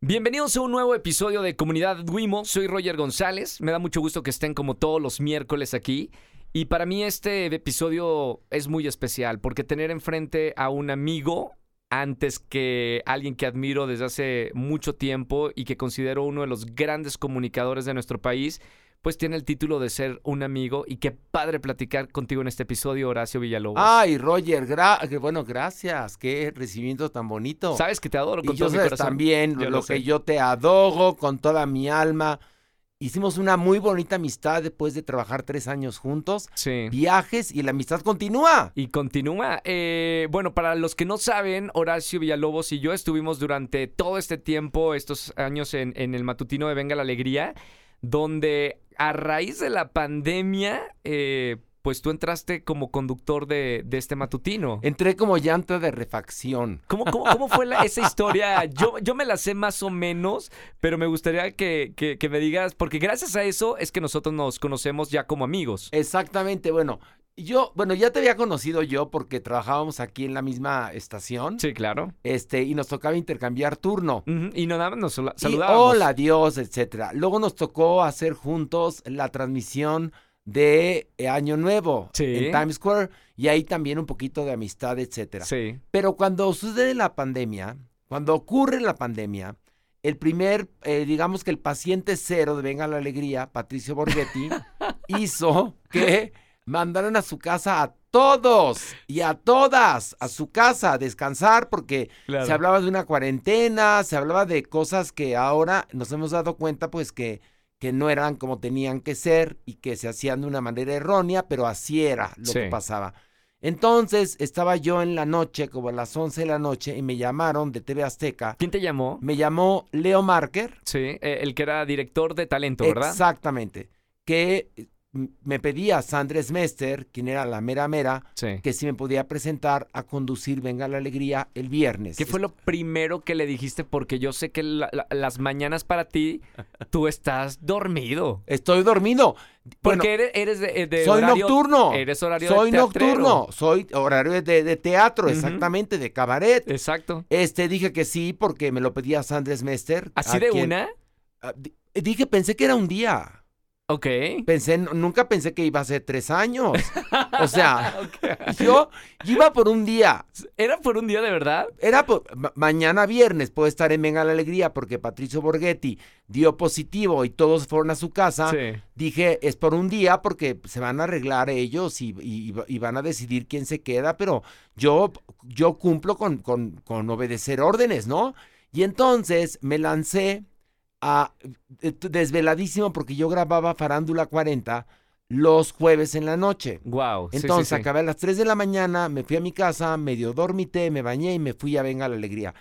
Bienvenidos a un nuevo episodio de Comunidad Duimo. Soy Roger González. Me da mucho gusto que estén como todos los miércoles aquí. Y para mí este episodio es muy especial porque tener enfrente a un amigo antes que alguien que admiro desde hace mucho tiempo y que considero uno de los grandes comunicadores de nuestro país, pues tiene el título de ser un amigo y qué padre platicar contigo en este episodio, Horacio Villalobos. Ay, Roger, bueno, gracias, qué recibimiento tan bonito. Sabes que te adoro con y todo yo mi corazón. también lo, que yo te adoro con toda mi alma. Hicimos una muy bonita amistad después de trabajar tres años juntos. Sí. Viajes y la amistad continúa. Y continúa. Eh, bueno, para los que no saben, Horacio Villalobos y yo estuvimos durante todo este tiempo, estos años en, en el matutino de Venga la Alegría, donde a raíz de la pandemia, eh, pues tú entraste como conductor de, este matutino. Entré como llanta de refacción. ¿Cómo, cómo, fue esa historia? Yo, yo me la sé más o menos, pero me gustaría que, que, me digas, porque gracias a eso es que nosotros nos conocemos ya como amigos. Exactamente, bueno, yo, bueno, ya te había conocido yo porque trabajábamos aquí en la misma estación. Sí, claro. Este, y nos tocaba intercambiar turno. Y nada más nos saludábamos. hola, Dios, etcétera. Luego nos tocó hacer juntos la transmisión de eh, Año Nuevo en Times Square y ahí también un poquito de amistad, etcétera. Sí. Pero cuando sucede la pandemia, cuando ocurre la pandemia, el primer, eh, digamos que el paciente cero de Venga la Alegría, Patricio Borghetti, hizo que mandaron a su casa a todos y a todas a su casa a descansar porque se hablaba de una cuarentena, se hablaba de cosas que ahora nos hemos dado cuenta pues que, que no eran como tenían que ser y que se hacían de una manera errónea, pero así era lo que pasaba. Entonces estaba yo en la noche, como a las 11 de la noche, y me llamaron de TV Azteca. ¿Quién te llamó? Me llamó Leo Marker. Sí, eh, el que era director de talento, ¿verdad? Exactamente. Que me pedía Sandres Mester, quien era la mera mera, que si me podía presentar a conducir Venga la Alegría el viernes. ¿Qué fue lo primero que le dijiste? Porque yo sé que las mañanas para ti, tú estás dormido. Estoy dormido. Porque eres, de, Soy nocturno. Eres horario Soy de nocturno. Soy horario de, teatro, exactamente, de cabaret. Exacto. Este, dije que sí porque me lo pedía Sandres Mester. ¿Así de una? dije, pensé que era un día. Ok. Pensé, nunca pensé que iba a ser tres años. O sea, yo, iba por un día. ¿Era por un día de verdad? Era por, mañana viernes puedo estar en Venga la Alegría porque Patricio Borghetti dio positivo y todos fueron a su casa. Dije, es por un día porque se van a arreglar ellos y, y, van a decidir quién se queda, pero yo, yo cumplo con, con, con obedecer órdenes, ¿no? Y entonces me lancé a, eh, desveladísimo porque yo grababa Farándula 40 los jueves en la noche. Wow. Entonces acabé a las 3 de la mañana, me fui a mi casa, medio dormité, me bañé y me fui a Venga la Alegría.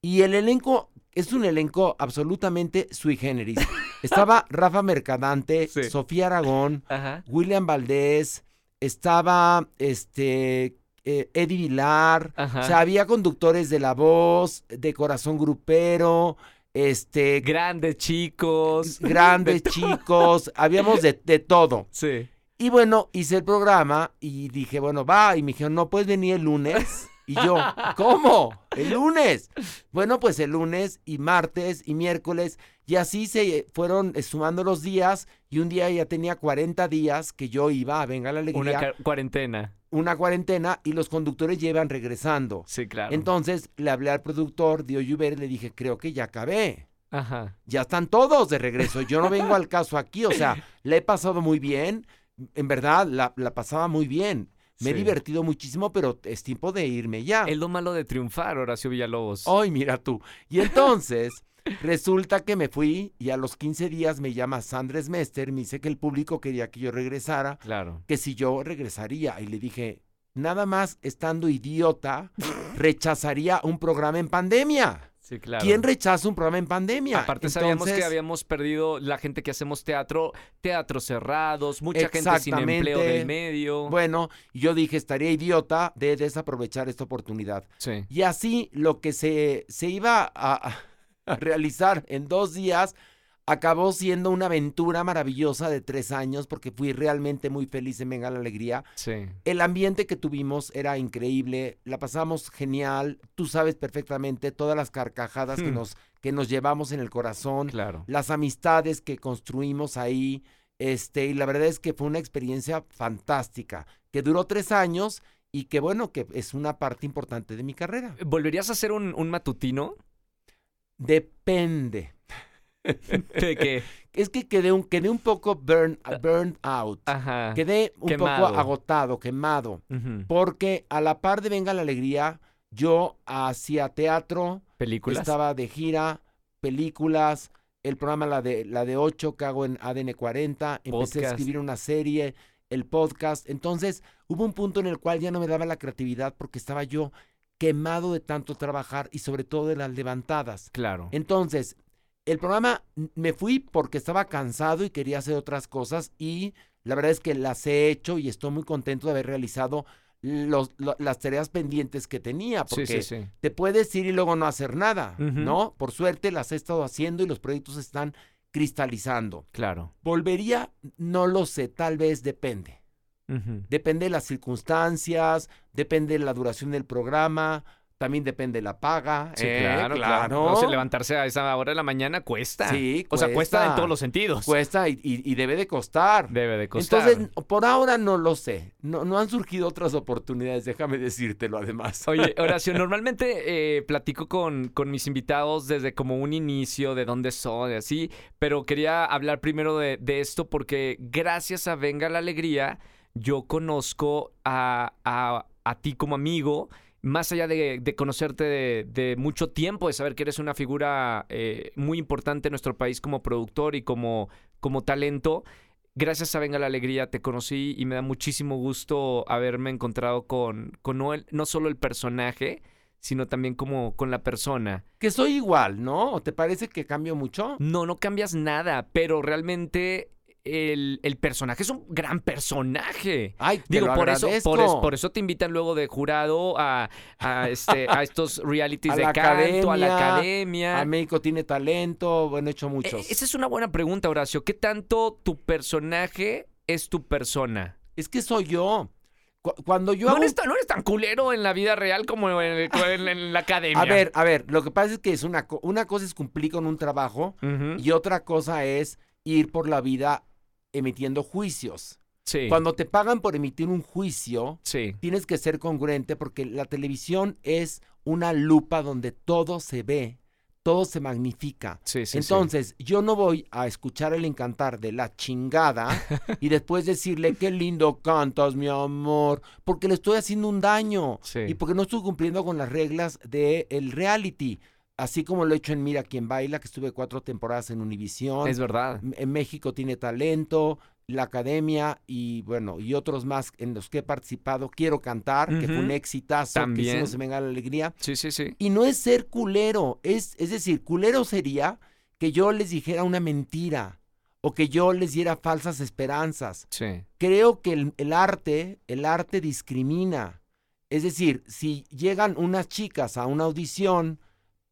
Y el elenco es un elenco absolutamente sui generis. Estaba Rafa Mercadante, Sofía Aragón, William Valdés, estaba este eh, Eddie Vilar, o sea, había conductores de La Voz, de Corazón Grupero, este. Grandes chicos. Grandes chicos. Habíamos de, todo. Sí. Y bueno, hice el programa y dije, bueno, va. Y me dijeron, no puedes venir el lunes. Y yo, ¿cómo? El lunes. Bueno, pues el lunes y martes y miércoles. Y así se fueron sumando los días. Y un día ya tenía 40 días que yo iba a Venga la Alegría. Una cuarentena una cuarentena y los conductores llevan regresando. Sí, claro. Entonces le hablé al productor de Oyuber y le dije, creo que ya acabé. Ajá. Ya están todos de regreso. Yo no vengo al caso aquí. O sea, le he pasado muy bien. En verdad, la, pasaba muy bien. Me he divertido muchísimo, pero es tiempo de irme ya. Es lo malo de triunfar, Horacio Villalobos. Ay, mira tú. Y entonces, Resulta que me fui y a los 15 días me llama Sandres Mester, me dice que el público quería que yo regresara, claro. que si yo regresaría. Y le dije, nada más estando idiota, rechazaría un programa en pandemia. Sí, claro. ¿Quién rechaza un programa en pandemia? Aparte sabíamos que habíamos perdido la gente que hacemos teatro, teatros cerrados, mucha gente sin empleo del medio. Bueno, yo dije, estaría idiota de desaprovechar esta oportunidad. Sí. Y así lo que se, se iba a a realizar en dos días, acabó siendo una aventura maravillosa de tres años porque fui realmente muy feliz en Venga la Alegría. Sí. El ambiente que tuvimos era increíble, la pasamos genial, tú sabes perfectamente todas las carcajadas que, Hmm. nos, que nos llevamos en el corazón, Claro. las amistades que construimos ahí, este, y la verdad es que fue una experiencia fantástica, que duró tres años y que bueno, que es una parte importante de mi carrera. ¿Volverías a hacer un, un matutino? Depende. De Es que quedé un, quedé un poco burn, burned out. ajá. Quedé un Quemado. poco agotado, quemado. Porque a la par de Venga la Alegría, yo hacía teatro, ¿Películas? estaba de gira, películas, el programa La de, la de 8 que hago en ADN 40, empecé a escribir una serie, el podcast. Entonces hubo un punto en el cual ya no me daba la creatividad porque estaba yo quemado de tanto trabajar y sobre todo de las levantadas. Claro. Entonces, el programa me fui porque estaba cansado y quería hacer otras cosas y la verdad es que las he hecho y estoy muy contento de haber realizado los- lo- las tareas pendientes que tenía, porque Sí, sí, sí. te puedes ir y luego no hacer nada. ¿no? Por suerte las he estado haciendo y los proyectos están cristalizando. Claro. ¿Volvería? No lo sé, tal vez depende. Depende de las circunstancias, depende de la duración del programa, también depende de la paga. Sí, ¿eh? claro, claro. No sé, levantarse a esa hora de la mañana cuesta. Sí, O sea, cuesta cuesta. en todos los sentidos. Cuesta y, y- y debe de costar. Debe de costar. Entonces, por ahora no lo sé. No, no han surgido otras oportunidades, déjame decírtelo además. Oye, Horacio, normalmente eh, platico con, con mis invitados desde como un inicio, de dónde son, y así, pero quería hablar primero de, de esto porque gracias a Venga la Alegría, yo conozco a, a- a ti como amigo, más allá de, de conocerte de, de mucho tiempo, de saber que eres una figura eh, muy importante en nuestro país como productor y como, como talento. Gracias a Venga la Alegría te conocí y me da muchísimo gusto haberme encontrado con, con no, el- no solo el personaje, sino también como con la persona. Que soy igual, ¿no? ¿O te parece que cambio mucho? No, no cambias nada, pero realmente el, el personaje es un gran personaje. Ay, te Digo, lo por eso, por, agradezco. es- por eso te invitan luego de jurado a, a, este, a estos realities A de canto, a la academia, academia. A México tiene talento, bueno, he hecho muchos. Eh, esa es una buena pregunta, Horacio. ¿Qué tanto tu personaje es tu persona? Es que soy yo. Cu- Cuando yo No hago eres, tan, no eres tan culero en la vida real como en, el- en- en la academia. A ver, a ver, lo que pasa es que es una, una cosa es cumplir con un trabajo y otra cosa es ir por la vida emitiendo juicios. Sí. Cuando te pagan por emitir un juicio, Sí. tienes que ser congruente porque la televisión es una lupa donde todo se ve, todo se magnifica. Sí, sí, sí. Entonces, yo no voy a escuchar el encantar de la chingada y después decirle qué lindo cantas, mi amor, porque le estoy haciendo un daño Sí. y porque no estoy cumpliendo con las reglas del reality. Así como lo he hecho en Mira quién baila, que estuve cuatro temporadas en Univisión. Es verdad. En México tiene talento, la academia y bueno, y otros más en los que he participado. Quiero cantar, que fue un exitazo, También. que hicimos en Venga la Alegría. Sí, sí, sí. Y no es ser culero, es, es decir, culero sería que yo les dijera una mentira o que yo les diera falsas esperanzas. Sí. Creo que el, el arte, el arte discrimina. Es decir, si llegan unas chicas a una audición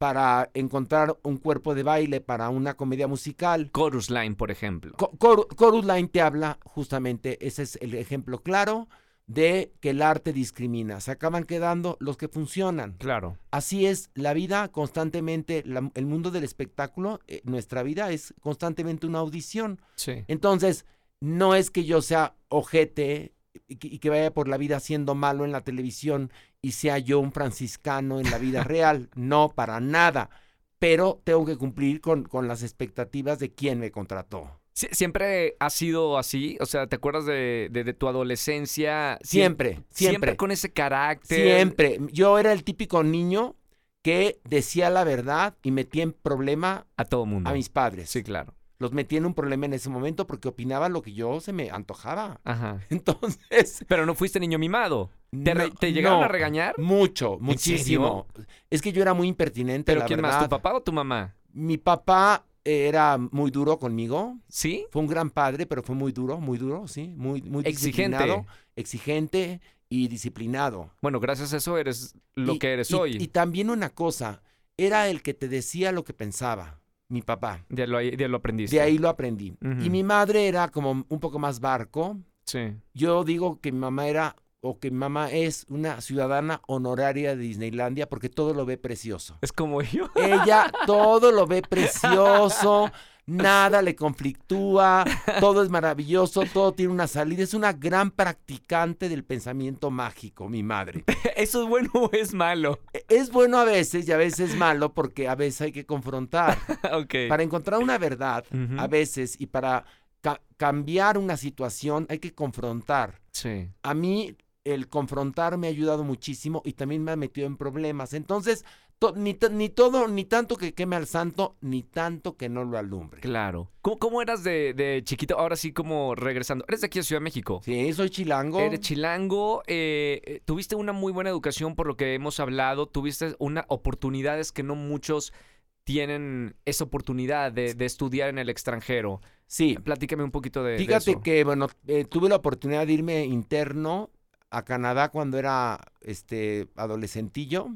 para encontrar un cuerpo de baile para una comedia musical, Chorus Line, por ejemplo. Co- Cor- Chorus Line te habla justamente, ese es el ejemplo claro de que el arte discrimina. Se acaban quedando los que funcionan. Claro. Así es la vida constantemente, la- el mundo del espectáculo, eh, nuestra vida es constantemente una audición. Sí. Entonces, no es que yo sea ojete y que, y que vaya por la vida siendo malo en la televisión y sea yo un franciscano en la vida real. No, para nada. Pero tengo que cumplir con, con las expectativas de quien me contrató. Sie- ¿Siempre ha sido así? O sea, ¿te acuerdas de, de- de tu adolescencia? Sie- Siempre, siempre. con ese carácter. Siempre. Yo era el típico niño que decía la verdad y metía en problema A todo mundo. a mis padres. Sí, claro. Los metía en un problema en ese momento porque opinaba lo que yo se me antojaba. Ajá. Entonces, Pero no fuiste niño mimado. ¿Te, re- no- te llegaron no, a regañar? Mucho, muchísimo. Es que yo era muy impertinente, ¿Pero la quién verdad. más? ¿Tu papá o tu mamá? Mi papá era muy duro conmigo. ¿Sí? Fue un gran padre, pero fue muy duro, muy duro, sí. Muy, muy Exigente. exigente y disciplinado. Bueno, gracias a eso eres lo Y- que eres y- hoy. Y también una cosa, era el que te decía lo que pensaba. Mi papá. De lo, de lo aprendiste. De ahí lo aprendí. Y mi madre era como un poco más barco. Sí. Yo digo que mi mamá era o que mi mamá es una ciudadana honoraria de Disneylandia porque todo lo ve precioso. Es como yo. Ella todo lo ve precioso, nada le conflictúa, todo es maravilloso, todo tiene una salida. Es una gran practicante del pensamiento mágico, mi madre. ¿Eso es bueno o es malo? E- Es bueno a veces y a veces malo porque a veces hay que confrontar. Para encontrar una verdad, a veces, y para ca- cambiar una situación hay que confrontar. Sí. A mí el confrontar me ha ayudado muchísimo y también me ha metido en problemas. Entonces, to- ni, ni todo, ni tanto que queme al santo, ni tanto que no lo alumbre. Claro. ¿Cómo, cómo eras de, de chiquito? Ahora sí, como regresando. Eres de aquí de Ciudad de México. Sí, soy chilango. Eres chilango, eh, eh, tuviste una muy buena educación por lo que hemos hablado, tuviste una oportunidades que no muchos tienen esa oportunidad de, de estudiar en el extranjero. Sí, Platícame un poquito de, de fíjate eso. que, bueno, eh, tuve la oportunidad de irme interno a Canadá cuando era este adolescentillo.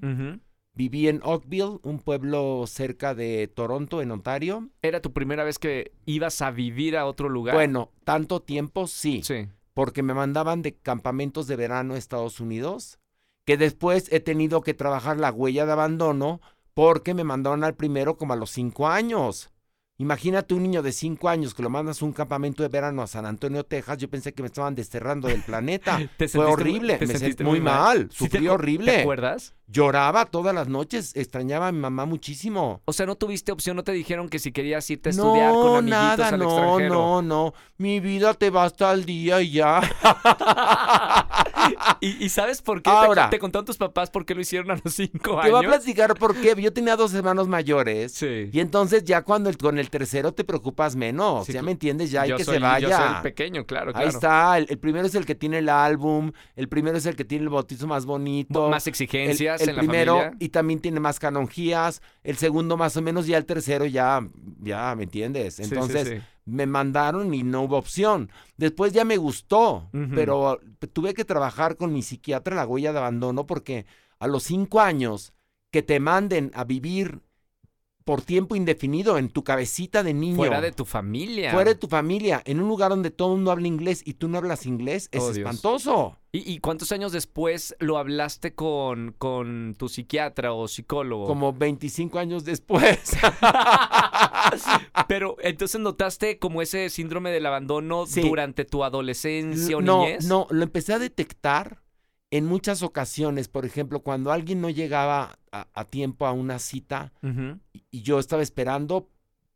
Viví en Oakville, un pueblo cerca de Toronto, en Ontario. ¿Era tu primera vez que ibas a vivir a otro lugar? Bueno, tanto tiempo, sí. Sí. porque me mandaban de campamentos de verano a Estados Unidos, que después he tenido que trabajar la huella de abandono porque me mandaron al primero como a los cinco años. Imagínate un niño de cinco años que lo mandas a un campamento de verano a San Antonio, Texas. Yo pensé que me estaban desterrando del planeta. ¿Te Fue horrible, te me sentí muy mal, ¿Sí te sufrí horrible. ¿Te acuerdas? Lloraba todas las noches, extrañaba a mi mamá muchísimo. O sea, no tuviste opción, no te dijeron que si querías irte a estudiar con amiguitos nada, al no, extranjero. no, no. Mi vida te basta al día y ya. ¿Y, y sabes por qué? Ahora. ¿Te, te contaron tus papás por qué lo hicieron a los cinco Te voy a años? platicar por qué. Yo tenía dos hermanos mayores. Sí. Y entonces ya cuando el- con el tercero te preocupas menos, Sí, ya me entiendes, ya hay que soy, se vaya. Yo soy el pequeño, claro, claro. Ahí está, el, el primero es el que tiene el álbum, el primero es el que tiene el bautizo más bonito. Más el, el en la primero familia. y también tiene más canonjías, el segundo más o menos, ya el tercero ya, ya, ¿me entiendes? Sí, sí, Entonces sí. me mandaron y no hubo opción. Después ya me gustó, pero tuve que trabajar con mi psiquiatra en la huella de abandono porque a los cinco años que te manden a vivir por tiempo indefinido en tu cabecita de niño. Fuera de tu familia. fuera de tu familia, en un lugar donde todo el mundo habla inglés y tú no hablas inglés, es Oh, espantoso. ¿Y, y cuántos años después lo hablaste con, con tu psiquiatra o psicólogo? Como 25 años después. Pero entonces notaste como ese síndrome del abandono Sí. durante tu adolescencia o no, niñez. no, lo empecé a detectar en muchas ocasiones. Por ejemplo, cuando alguien no llegaba a, a tiempo a una cita y- y yo estaba esperando,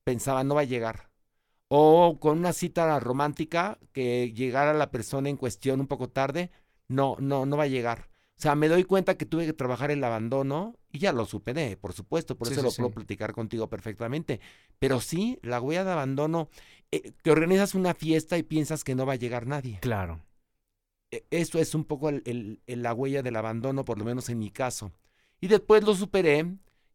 pensaba no va a llegar. O con una cita romántica que llegara la persona en cuestión un poco tarde, no, no, no va a llegar. O sea, me doy cuenta que tuve que trabajar el abandono y ya lo superé, por supuesto, por Sí, eso sí, lo sí. puedo platicar contigo perfectamente. Pero sí, la huella de abandono, eh, que organizas una fiesta y piensas que no va a llegar nadie. Claro. E- Eso es un poco el- el- el- la huella del abandono, por lo menos en mi caso. Y después lo superé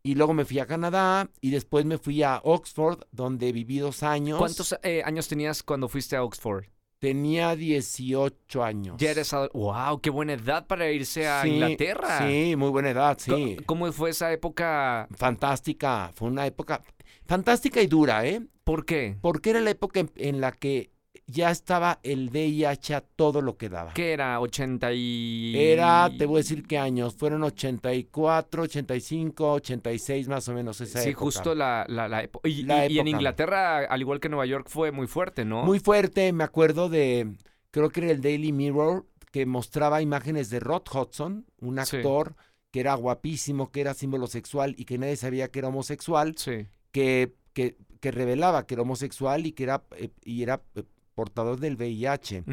y luego me fui a Canadá y después me fui a Oxford, donde viví dos años. ¿Cuántos eh, años tenías cuando fuiste a Oxford? Tenía 18 años. Ya eres ¡Wow! ¡Qué buena edad para irse a Sí, Inglaterra! Sí, muy buena edad, sí. ¿Cómo fue esa época? Fantástica, fue una época fantástica y dura, ¿eh? ¿Por qué? Porque era la época en, en la que ya estaba el VIH a todo lo que daba. ¿Qué era? ¿80 y...? Era, te voy a decir qué años, fueron 84, 85, 86 más o menos esa Sí, época. justo la, la, la época. Y, La y- y en época. Inglaterra, al igual que Nueva York, fue muy fuerte, ¿no? Muy fuerte, me acuerdo de, creo que era el Daily Mirror, que mostraba imágenes de Rod Hudson, un Sí. actor que era guapísimo, que era símbolo sexual y que nadie sabía que era homosexual, Sí. que, que, que revelaba que era homosexual y que era, eh, y era eh, portador del VIH.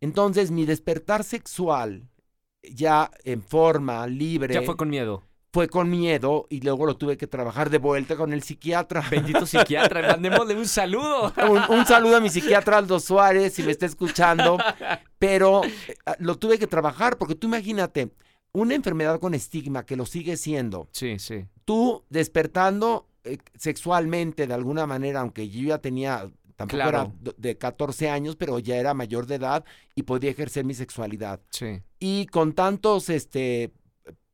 Entonces, mi despertar sexual, ya en forma, libre, Ya fue con miedo. fue con miedo y luego lo tuve que trabajar de vuelta con el psiquiatra. Bendito psiquiatra, mandémosle un saludo. Un, un saludo a mi psiquiatra Aldo Suárez, si me está escuchando. Pero eh, lo tuve que trabajar porque tú imagínate, una enfermedad con estigma que lo sigue siendo, Sí, sí. tú despertando eh, sexualmente de alguna manera, aunque yo ya tenía, tampoco Claro. era de 14 años, pero ya era mayor de edad y podía ejercer mi sexualidad. Sí. Y con tantos este,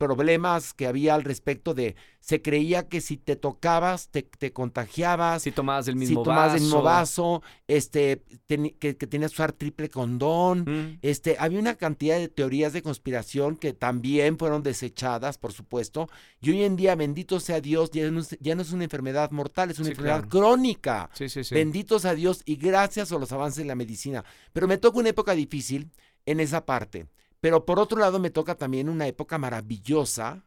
problemas que había al respecto de se creía que si te tocabas te, te contagiabas, Si tomabas del mismo si tomabas vaso. el mismo vaso, este, que, que tenías que usar triple condón. Mm. Este, había una cantidad de teorías de conspiración que también fueron desechadas, por supuesto. Y hoy en día, bendito sea Dios, ya no es, ya no es una enfermedad mortal, es una Sí, enfermedad claro. crónica. Sí, sí, sí. Bendito sea Dios y gracias a los avances en la medicina. Pero me toca una época difícil en esa parte. Pero por otro lado me toca también una época maravillosa,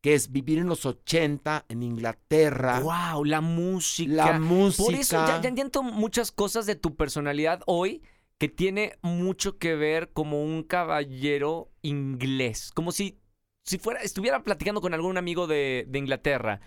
que es vivir en los 80 en Inglaterra. Wow, la música. La música. Por eso ya, ya entiendo muchas cosas de tu personalidad hoy que tiene mucho que ver como un caballero inglés. Como si, si fuera, estuviera platicando con algún amigo de, de Inglaterra.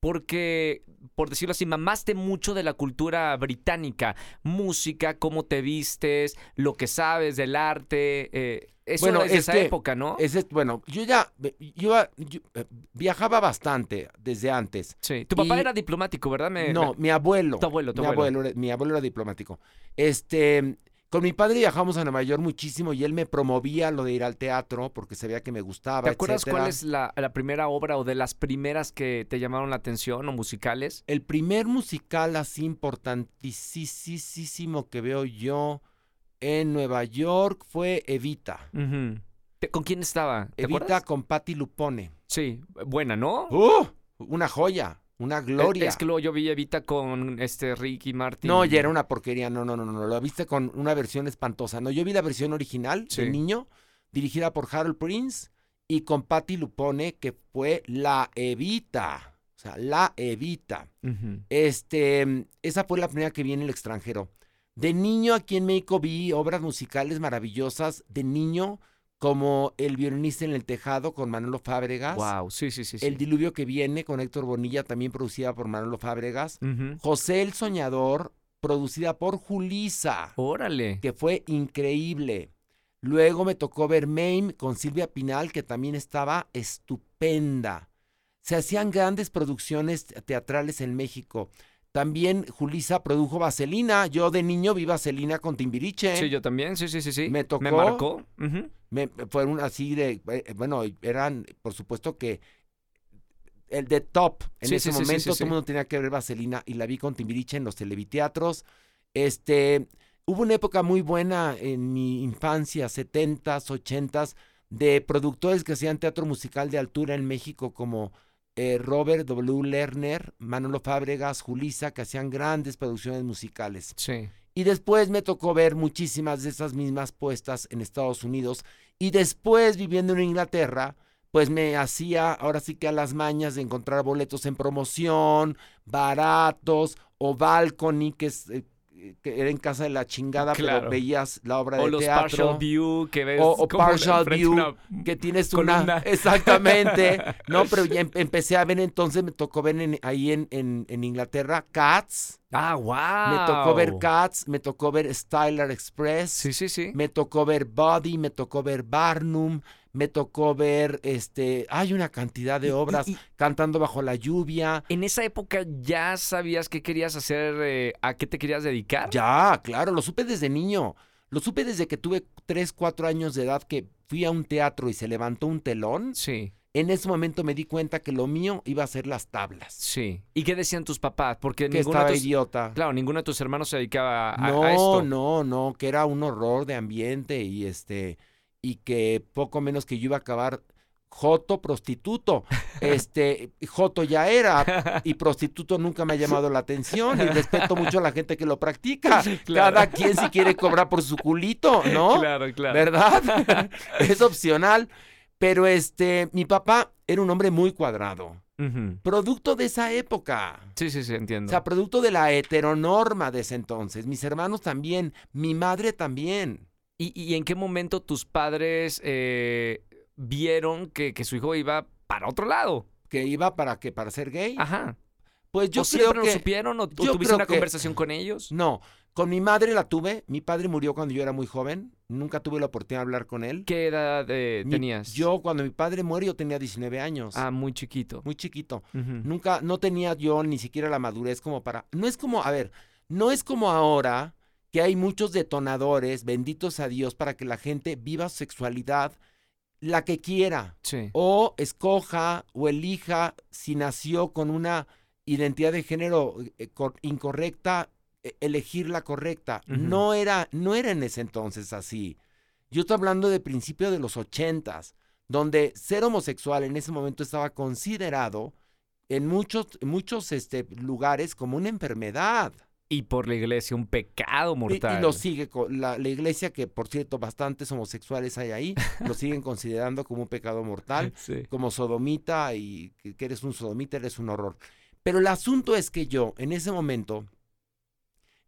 Porque, por decirlo así, mamaste mucho de la cultura británica. Música, cómo te vistes, lo que sabes del arte. eh, eso Bueno, es es esa que época, ¿no? Ese- bueno, yo ya yo, yo, eh, viajaba bastante desde antes. sí. Tu papá y- era diplomático, ¿verdad? Me- No, me- mi abuelo. Tu abuelo, tu mi abuelo. era- mi abuelo era diplomático. Este, con mi padre viajamos a Nueva York muchísimo y él me promovía lo de ir al teatro porque sabía que me gustaba, ¿Te acuerdas etcétera. cuál es la, la primera obra o de las primeras que te llamaron la atención o musicales? El primer musical así importantísimo que veo yo en Nueva York fue Evita. ¿Con quién estaba? ¿Te Evita acuerdas? con Patti Lupone. Sí, buena, ¿no? ¡Uh! Una joya, una gloria. Es que luego yo vi Evita con este Ricky Martin. No, ya era una porquería. No, no, no, no. Lo viste con una versión espantosa. No, yo vi la versión original Sí. de niño, dirigida por Harold Prince y con Patti Lupone, que fue la Evita. O sea, la Evita. Este, esa fue la primera que vi en el extranjero. De niño aquí en México vi obras musicales maravillosas. De niño, como El violinista en el tejado con Manolo Fábregas. Wow, sí, sí, sí. sí. El diluvio que viene con Héctor Bonilla, también producida por Manolo Fábregas. José el Soñador, producida por Julisa, Órale. que fue increíble. Luego me tocó ver Mame con Silvia Pinal, que también estaba estupenda. Se hacían grandes producciones teatrales en México. También Julisa produjo Vaselina. Yo de niño vi Vaselina con Timbiriche. Sí, yo también, sí, sí, sí, sí. Me tocó. Me marcó. Me- fueron así de, eh, bueno, eran, por supuesto que el de top. En Sí, ese sí, momento sí, todo el mundo tenía que ver Vaselina y la vi con Timbiriche en los televiteatros. Este, hubo una época muy buena en mi infancia, 70s, 80s, de productores que hacían teatro musical de altura en México como eh, Robert W. Lerner, Manolo Fábregas, Julisa, que hacían grandes producciones musicales. Sí. Y después me tocó ver muchísimas de esas mismas puestas en Estados Unidos. Y después, viviendo en Inglaterra, pues me hacía ahora sí que a las mañas de encontrar boletos en promoción, baratos, o balcony, que, es, eh, que era en casa de la chingada, Claro. pero veías la obra O de los teatro. partial view que ves. O- o partial view, una- que tienes columna. una exactamente no pero ya em- empecé a ver entonces me tocó ver en- ahí en, en, en Inglaterra Cats Ah, wow. me tocó ver Cats me tocó ver Styler Express Sí, sí, sí. me tocó ver Buddy, me tocó ver Barnum, me tocó ver, este, hay una cantidad de obras, y- y- Cantando bajo la lluvia. ¿En esa época ya sabías qué querías hacer, eh, a qué te querías dedicar? Ya, claro, lo supe desde niño. Lo supe desde que tuve 3, 4 años de edad que fui a un teatro y se levantó un telón. Sí, En ese momento me di cuenta que lo mío iba a ser las tablas. sí. ¿Y qué decían tus papás? Porque Que ninguno estaba de tus, idiota. claro, ninguno de tus hermanos se dedicaba a, a No, esto. no, no, que era un horror de ambiente y este y que poco menos que yo iba a acabar joto prostituto. Este, joto ya era y prostituto nunca me ha llamado la atención y respeto mucho a la gente que lo practica. Claro. Cada quien si quiere cobrar por su culito, ¿no? Claro, claro. ¿Verdad? es opcional, pero este, mi papá era un hombre muy cuadrado, producto de esa época. Sí, sí, sí, O entiendo. sea, producto de la heteronorma de ese entonces. Mis hermanos también, mi madre también. ¿Y, y en qué momento tus padres eh, vieron que, que su hijo iba para otro lado? Que iba para que para ser gay. Ajá. Pues yo ¿O creo siempre que lo supieron o, tuviste una que- conversación con ellos? no. Con mi madre la tuve. Mi padre murió cuando yo era muy joven. Nunca tuve la oportunidad de hablar con él. ¿Qué edad eh, Mi- tenías? Yo cuando mi padre muere yo tenía 19 años. Ah, muy chiquito. Muy chiquito. Nunca, no tenía yo ni siquiera la madurez como para. No es como, a ver, no es como ahora que hay muchos detonadores, benditos a Dios, para que la gente viva su sexualidad la que quiera. Sí. O escoja o elija si nació con una identidad de género eh, cor- incorrecta, e- elegir la correcta. No era, no era en ese entonces así. Yo estoy hablando de principio de los ochentas, donde ser homosexual en ese momento estaba considerado en muchos, muchos este, lugares como una enfermedad. Y por la iglesia, un pecado mortal. Y, lo sigue co- la, la iglesia, que por cierto, bastantes homosexuales hay ahí, lo siguen considerando como un pecado mortal, Sí. como sodomita y que, eres un sodomita, eres un horror. Pero el asunto es que yo, en ese momento,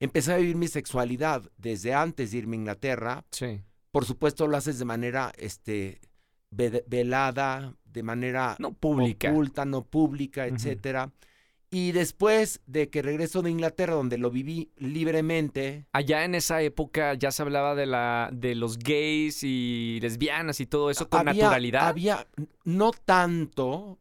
empecé a vivir mi sexualidad desde antes de irme a Inglaterra. Sí. Por supuesto, lo haces de manera este, ve- velada, de manera No pública. oculta, no pública, etcétera. Y después de que regreso de Inglaterra, donde lo viví libremente, Allá en esa época ya se hablaba de la de los gays y lesbianas y todo eso con había, naturalidad. Había, no tanto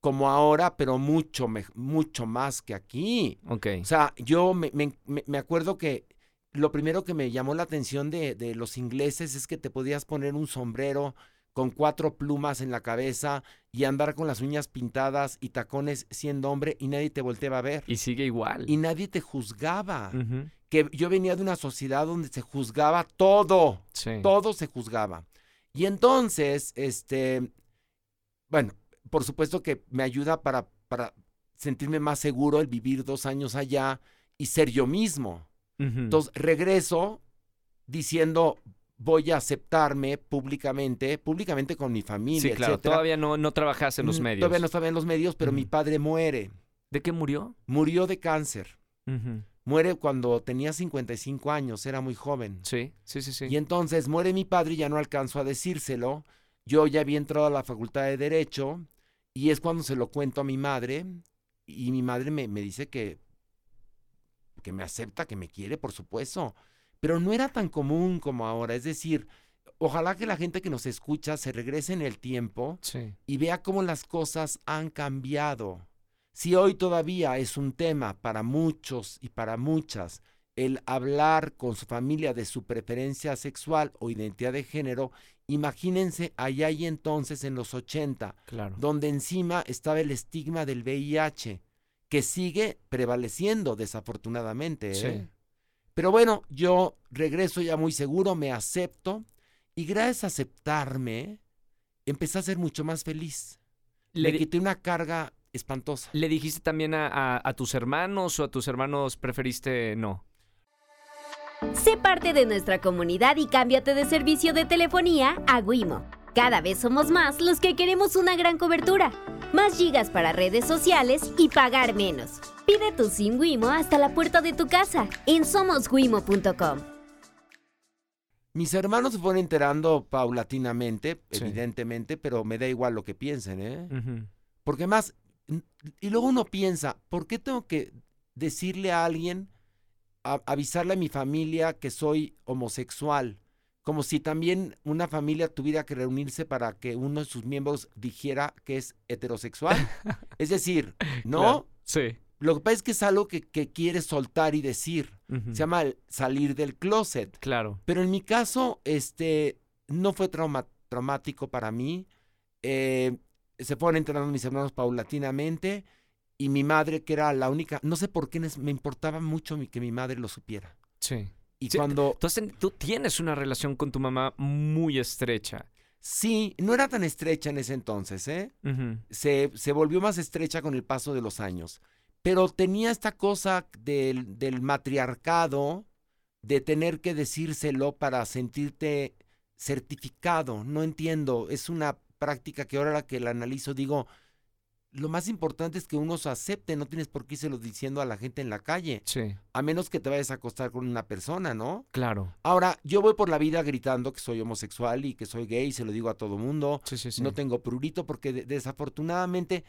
como ahora, pero mucho, me- mucho más que aquí. Ok. O sea, yo me, me- me- me acuerdo que lo primero que me llamó la atención de, de los ingleses es que te podías poner un sombrero con cuatro plumas en la cabeza y andar con las uñas pintadas y tacones siendo hombre y nadie te volteaba a ver. Y sigue igual. Y nadie te juzgaba. Que yo venía de una sociedad donde se juzgaba todo Sí. todo se juzgaba. Y entonces, este, bueno, por supuesto que me ayuda para, para sentirme más seguro el vivir dos años allá y ser yo mismo. Entonces regreso diciendo voy a aceptarme públicamente, públicamente con mi familia, sí, claro. etcétera. Todavía no, no trabajas en los Mm, medios. Todavía no estaba en los medios, pero mi padre muere. ¿De qué murió? Murió de cáncer. Muere cuando tenía 55 años, era muy joven. Sí, sí, sí, sí. Y entonces muere mi padre y ya no alcanzo a decírselo. Yo ya había entrado a la facultad de Derecho y es cuando se lo cuento a mi madre y mi madre me, me dice que, que me acepta, que me quiere, por supuesto. Pero no era tan común como ahora. Es decir, ojalá que la gente que nos escucha se regrese en el tiempo Sí. y vea cómo las cosas han cambiado. Si hoy todavía es un tema para muchos y para muchas el hablar con su familia de su preferencia sexual o identidad de género, imagínense allá y entonces en los 80, Claro. donde encima estaba el estigma del VIH, que sigue prevaleciendo desafortunadamente. ¿eh? Sí. Pero bueno, yo regreso ya muy seguro, me acepto y gracias a aceptarme, empecé a ser mucho más feliz. Le, quité una carga espantosa. ¿Le dijiste también a, a- a tus hermanos o a tus hermanos preferiste no? Sé parte de nuestra comunidad y cámbiate de servicio de telefonía a Wimo. Cada vez somos más los que queremos una gran cobertura, más gigas para redes sociales y pagar menos. Pide tu SIM Wimo hasta la puerta de tu casa en somoswimo.com. Mis hermanos se fueron enterando paulatinamente, Sí. evidentemente, pero me da igual lo que piensen, ¿eh? Porque más, y luego uno piensa, ¿por qué tengo que decirle a alguien, a- avisarle a mi familia que soy homosexual? Como si también una familia tuviera que reunirse para que uno de sus miembros dijera que es heterosexual. es decir, ¿no? Claro. Sí. Lo que pasa es que es algo que, que quieres soltar y decir. Se llama el salir del closet. Claro. Pero en mi caso, este, no fue trauma- traumático para mí. Eh, se fueron enterando mis hermanos paulatinamente y mi madre, que era la única, no sé por qué me importaba mucho mi- que mi madre lo supiera. Sí. Y Sí, cuando, Entonces tú tienes una relación con tu mamá muy estrecha. sí, no era tan estrecha en ese entonces, ¿eh? Se, se volvió más estrecha con el paso de los años. Pero tenía esta cosa del, del matriarcado, de tener que decírselo para sentirte certificado. No entiendo, es una práctica que ahora la que la analizo digo, lo más importante es que uno se acepte, no tienes por qué irse diciendo a la gente en la calle, Sí. a menos que te vayas a acostar con una persona, ¿no? Claro. Ahora, yo voy por la vida gritando que soy homosexual y que soy gay, se lo digo a todo mundo Sí, sí, sí. no tengo prurito porque de- desafortunadamente,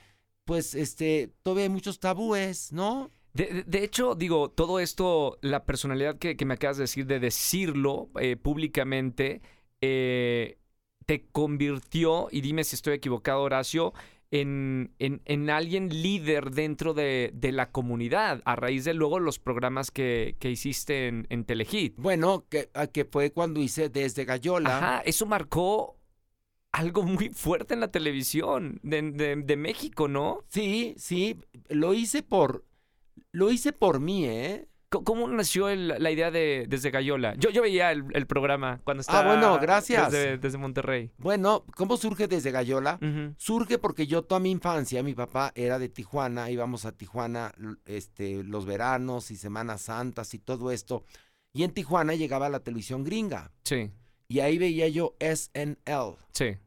pues, este, todavía hay muchos tabúes, ¿no? De hecho, digo, todo esto, la personalidad que, que me acabas de decir, de decirlo eh, públicamente, eh, te convirtió, y dime si estoy equivocado, Horacio, en, en- en alguien líder dentro de, de la comunidad, a raíz de luego los programas que, que hiciste en, en Telehit. Bueno, que, a- que fue cuando hice desde Gallola. Ajá, eso marcó algo muy fuerte en la televisión de, de- de México, ¿no? Sí, sí, lo hice por, lo hice por mí, ¿eh? ¿Cómo nació el- la idea de Desde Gallola? Yo, yo veía el, el programa cuando estaba... Ah, bueno, gracias. Desde, desde Monterrey. Bueno, ¿cómo surge desde Gallola? Ujú. Surge porque yo toda mi infancia, mi papá era de Tijuana, íbamos a Tijuana este, los veranos y Semanas Santas y todo esto. Y en Tijuana llegaba la televisión gringa. Sí, Y ahí veía yo SNL. sí.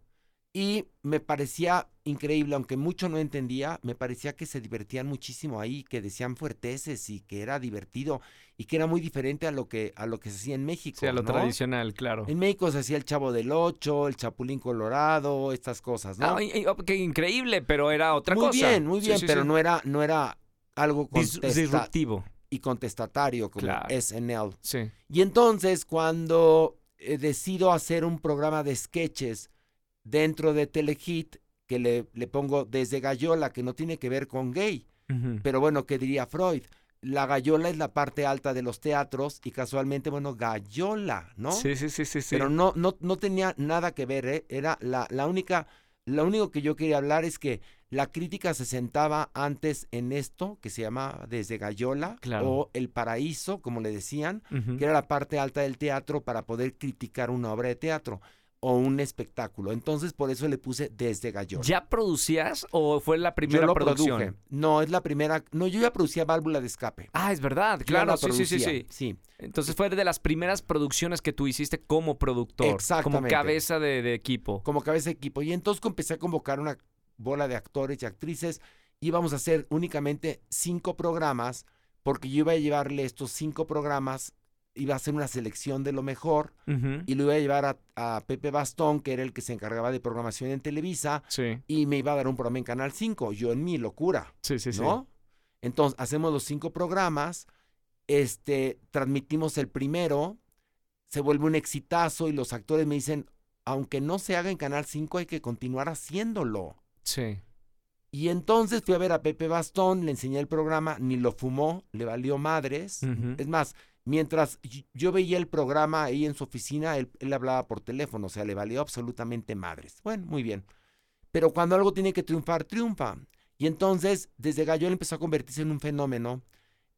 Y me parecía increíble, aunque mucho no entendía, me parecía que se divertían muchísimo ahí, que decían fuerteces y que era divertido y que era muy diferente a lo que, a lo que se hacía en México. Sí, a lo ¿no? tradicional, claro. En México se hacía el Chavo del Ocho, el Chapulín Colorado, estas cosas, ¿no? Ah, y- y- ok, increíble, pero era otra muy cosa. bien, muy bien, sí, pero sí. no era, no era algo disruptivo. y contestatario como Claro. SNL. Sí. Y entonces cuando eh, decido hacer un programa de sketches dentro de Telehit, que le, le pongo desde Gallola, que no tiene que ver con gay, pero bueno, ¿qué diría Freud? La gallola es la parte alta de los teatros y casualmente, bueno, gallola, ¿no? Sí, sí, sí, sí. sí. Pero no, no, no tenía nada que ver, ¿eh? Era la, la única, lo único que yo quería hablar es que la crítica se sentaba antes en esto, que se llama Desde Gallola, Claro. o El Paraíso, como le decían, que era la parte alta del teatro para poder criticar una obra de teatro o un espectáculo. Entonces, por eso le puse Desde Gallola. ¿Ya producías o fue la yo primera lo producción? produje. No, es la primera. No, yo ya producía Válvula de Escape. Ah, es verdad, claro, la sí, sí, sí, sí. Sí. Entonces fue de las primeras producciones que tú hiciste como productor, como Exactamente. cabeza de, de equipo. como cabeza de equipo. Y entonces empecé a convocar una bola de actores y actrices. Íbamos a hacer únicamente cinco programas, porque yo iba a llevarle estos cinco programas, iba a hacer una selección de lo mejor y lo iba a llevar a, a Pepe Bastón, que era el que se encargaba de programación en Televisa, Sí, y me iba a dar un programa en Canal 5. Yo en mi locura, sí, sí, sí. ¿no? Entonces hacemos los cinco programas, este, transmitimos el primero, se vuelve un exitazo y los actores me dicen, aunque no se haga en Canal 5, hay que continuar haciéndolo. Sí. Y entonces fui a ver a Pepe Bastón, le enseñé el programa, ni lo fumó, le valió madres. Es más, mientras yo veía el programa ahí en su oficina, él, él hablaba por teléfono, o sea, le valió absolutamente madres. Bueno, muy bien. Pero cuando algo tiene que triunfar, triunfa. Y entonces, desde Gallo empezó a convertirse en un fenómeno,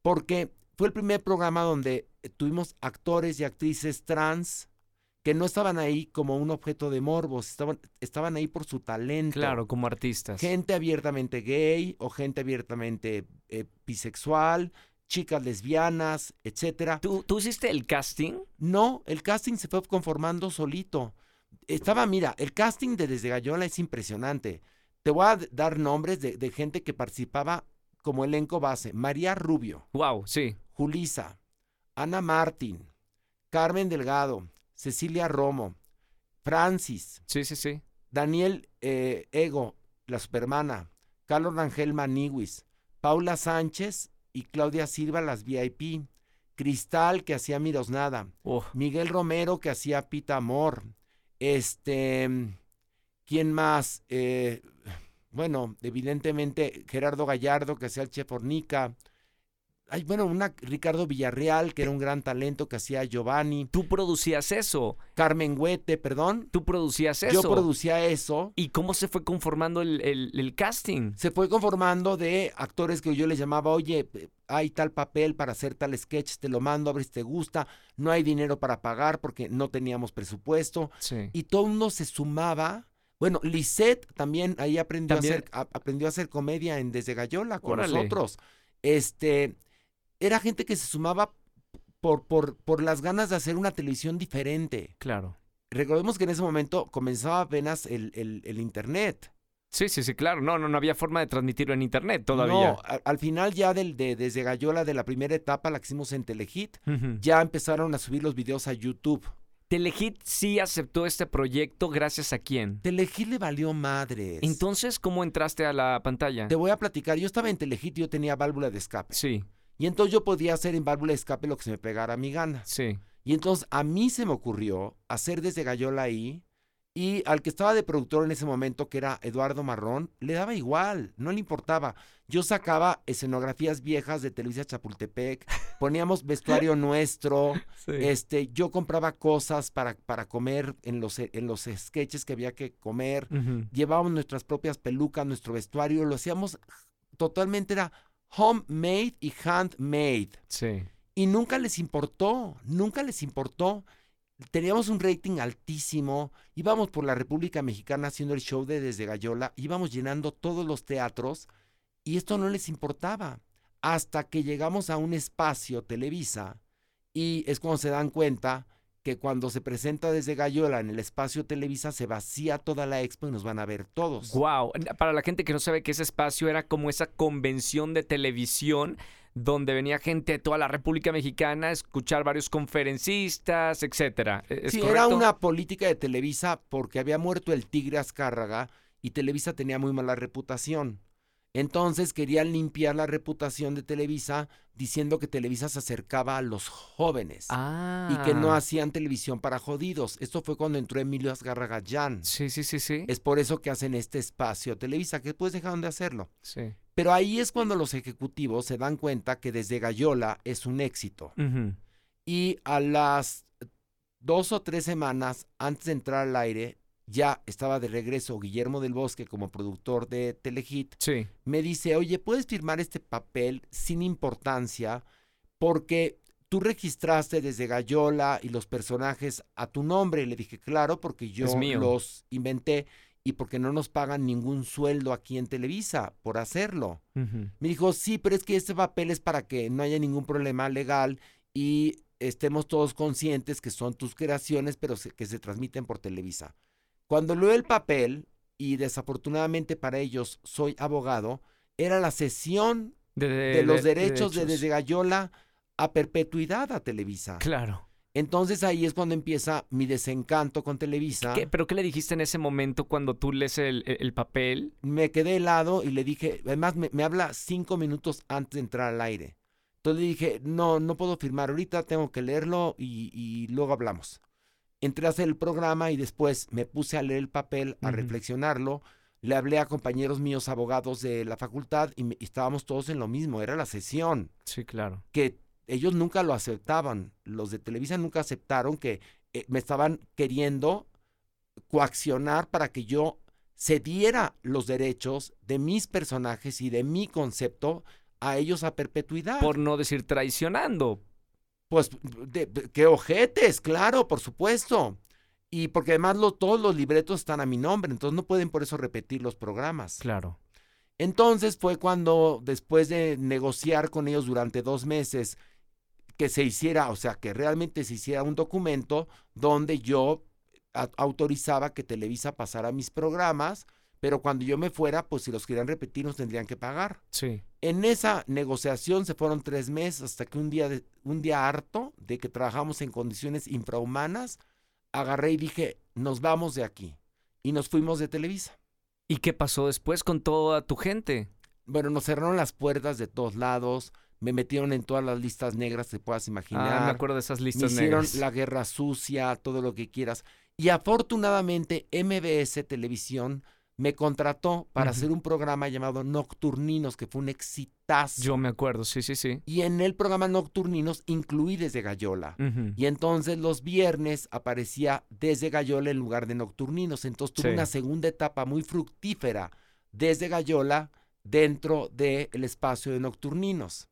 porque fue el primer programa donde tuvimos actores y actrices trans que no estaban ahí como un objeto de morbos, estaban, estaban ahí por su talento. Claro, como artistas. Gente abiertamente gay o gente abiertamente eh, bisexual, chicas lesbianas, etcétera. ¿Tú, ¿Tú hiciste el casting? No, el casting se fue conformando solito. Estaba, mira, el casting de Desde Gallola es impresionante. Te voy a dar nombres de, de gente que participaba como elenco base. María Rubio, Wow, sí. Julisa, Ana Martín, Carmen Delgado, Cecilia Romo, Francis, Sí, sí, sí. Daniel eh, Ego, la supermana, Carlos Rangel Maniwis, Paula Sánchez y Claudia Silva, las VIP, Cristal, que hacía Miros Nada, Oh, Miguel Romero, que hacía Pita Amor, este, ¿quién más? Eh, bueno, evidentemente Gerardo Gallardo, que hacía el Chef Fornica, hay, bueno, una Ricardo Villarreal, que era un gran talento, que hacía Giovanni, tú producías eso. Carmen Huete, perdón, Tú producías eso. yo producía eso. ¿Y cómo se fue conformando el, el- el casting? se fue conformando de actores que yo les llamaba, oye, hay tal papel para hacer tal sketch, te lo mando, a ver si te gusta, no hay dinero para pagar porque no teníamos presupuesto, Sí. y todo el mundo se sumaba. Bueno, Lisette también ahí aprendió, También. A, hacer, a- aprendió a hacer comedia en Desde Gallola con Órale. nosotros. Este, era gente que se sumaba por, por, por las ganas de hacer una televisión diferente. Claro. Recordemos que en ese momento comenzaba apenas el, el- el internet. Sí, sí, sí, claro. No, no, no había forma de transmitirlo en internet todavía. No, al final ya del, de, desde Gallola de la primera etapa, la que hicimos en Telehit, ya empezaron a subir los videos a YouTube. Telehit sí aceptó este proyecto gracias a quién. Telehit le valió madres. Entonces, ¿cómo entraste a la pantalla? Te voy a platicar, yo estaba en Telehit y yo tenía válvula de escape. Sí, Y entonces yo podía hacer en válvula de escape lo que se me pegara a mi gana. sí. Y entonces a mí se me ocurrió hacer desde Gallola ahí Y al que estaba de productor en ese momento, que era Eduardo Marrón, le daba igual, no le importaba. Yo sacaba escenografías viejas de Televisa Chapultepec, poníamos vestuario nuestro, Sí. este, yo compraba cosas para, para comer en los, en los sketches que había que comer, llevábamos nuestras propias pelucas, nuestro vestuario, lo hacíamos totalmente, era homemade y handmade. Sí. Y nunca les importó, nunca les importó. Teníamos un rating altísimo, íbamos por la República Mexicana haciendo el show de Desde Gallola, íbamos llenando todos los teatros y esto no les importaba. Hasta que llegamos a un espacio Televisa y es cuando se dan cuenta que cuando se presenta Desde Gallola en el espacio Televisa se vacía toda la expo y nos van a ver todos. Wow. Para la gente que no sabe que ese espacio era como esa convención de televisión donde venía gente de toda la República Mexicana a escuchar varios conferencistas, etcétera. ¿E- ¿Es Sí, correcto? era una política de Televisa porque había muerto el tigre Azcárraga y Televisa tenía muy mala reputación. Entonces querían limpiar la reputación de Televisa diciendo que Televisa se acercaba a los jóvenes Ah. y que no hacían televisión para jodidos. Esto fue cuando entró Emilio Azcárraga Jan. Sí, sí, sí, sí. Es por eso que hacen este espacio Televisa, que después dejaron de hacerlo. Sí. Pero ahí es cuando los ejecutivos se dan cuenta que desde Gallola es un éxito. Y a las dos o tres semanas antes de entrar al aire, ya estaba de regreso Guillermo del Bosque como productor de Telehit. Sí. Me dice, oye, ¿puedes firmar este papel sin importancia? Porque tú registraste desde Gallola y los personajes a tu nombre. Le dije, claro, porque yo los inventé y porque no nos pagan ningún sueldo aquí en Televisa por hacerlo. Me dijo, sí, pero es que este papel es para que no haya ningún problema legal y estemos todos conscientes que son tus creaciones, pero se- que se transmiten por Televisa. Cuando leo el papel, y desafortunadamente para ellos soy abogado, era la cesión De, de, los derechos, de desde Gallola a perpetuidad a Televisa. Claro. Entonces ahí es cuando empieza mi desencanto con Televisa. ¿Qué- ¿Pero qué le dijiste en ese momento cuando tú lees el, el- el papel? me quedé helado y le dije, además me, me habla cinco minutos antes de entrar al aire. Entonces le dije, no, no puedo firmar ahorita, tengo que leerlo y, y luego hablamos. Entré a hacer el programa y después me puse a leer el papel, a reflexionarlo. Le hablé a compañeros míos abogados de la facultad y, me- y estábamos todos en lo mismo, era la sesión, Sí, claro. que ellos nunca lo aceptaban. Los de Televisa nunca aceptaron que eh, me estaban queriendo coaccionar para que yo cediera los derechos de mis personajes y de mi concepto a ellos a perpetuidad. Por no decir traicionando. Pues, de, de- qué ojetes, claro, por supuesto. Y porque además lo- todos los libretos están a mi nombre, entonces no pueden por eso repetir los programas. Claro. Entonces fue cuando, después de negociar con ellos durante dos meses, que se hiciera, o sea, que realmente se hiciera un documento donde yo autorizaba que Televisa pasara mis programas, pero cuando yo me fuera, pues si los querían repetir, nos tendrían que pagar. Sí. En esa negociación se fueron tres meses hasta que un día, de- un día harto de que trabajamos en condiciones infrahumanas, agarré y dije, nos vamos de aquí. Y nos fuimos de Televisa. ¿Y qué pasó después con toda tu gente? Bueno, nos cerraron las puertas de todos lados, me metieron en todas las listas negras que puedas imaginar. Ah, me acuerdo de esas me listas hicieron negras. la guerra sucia, todo lo que quieras. Y afortunadamente MBS Televisión me contrató para hacer un programa llamado Nocturninos, que fue un exitazo. Yo me acuerdo, sí, sí, sí. Y en el programa Nocturninos incluí desde Gallola. Y entonces los viernes aparecía desde Gallola en lugar de Nocturninos. Entonces tuve Sí. una segunda etapa muy fructífera desde Gallola dentro del espacio de Nocturninos.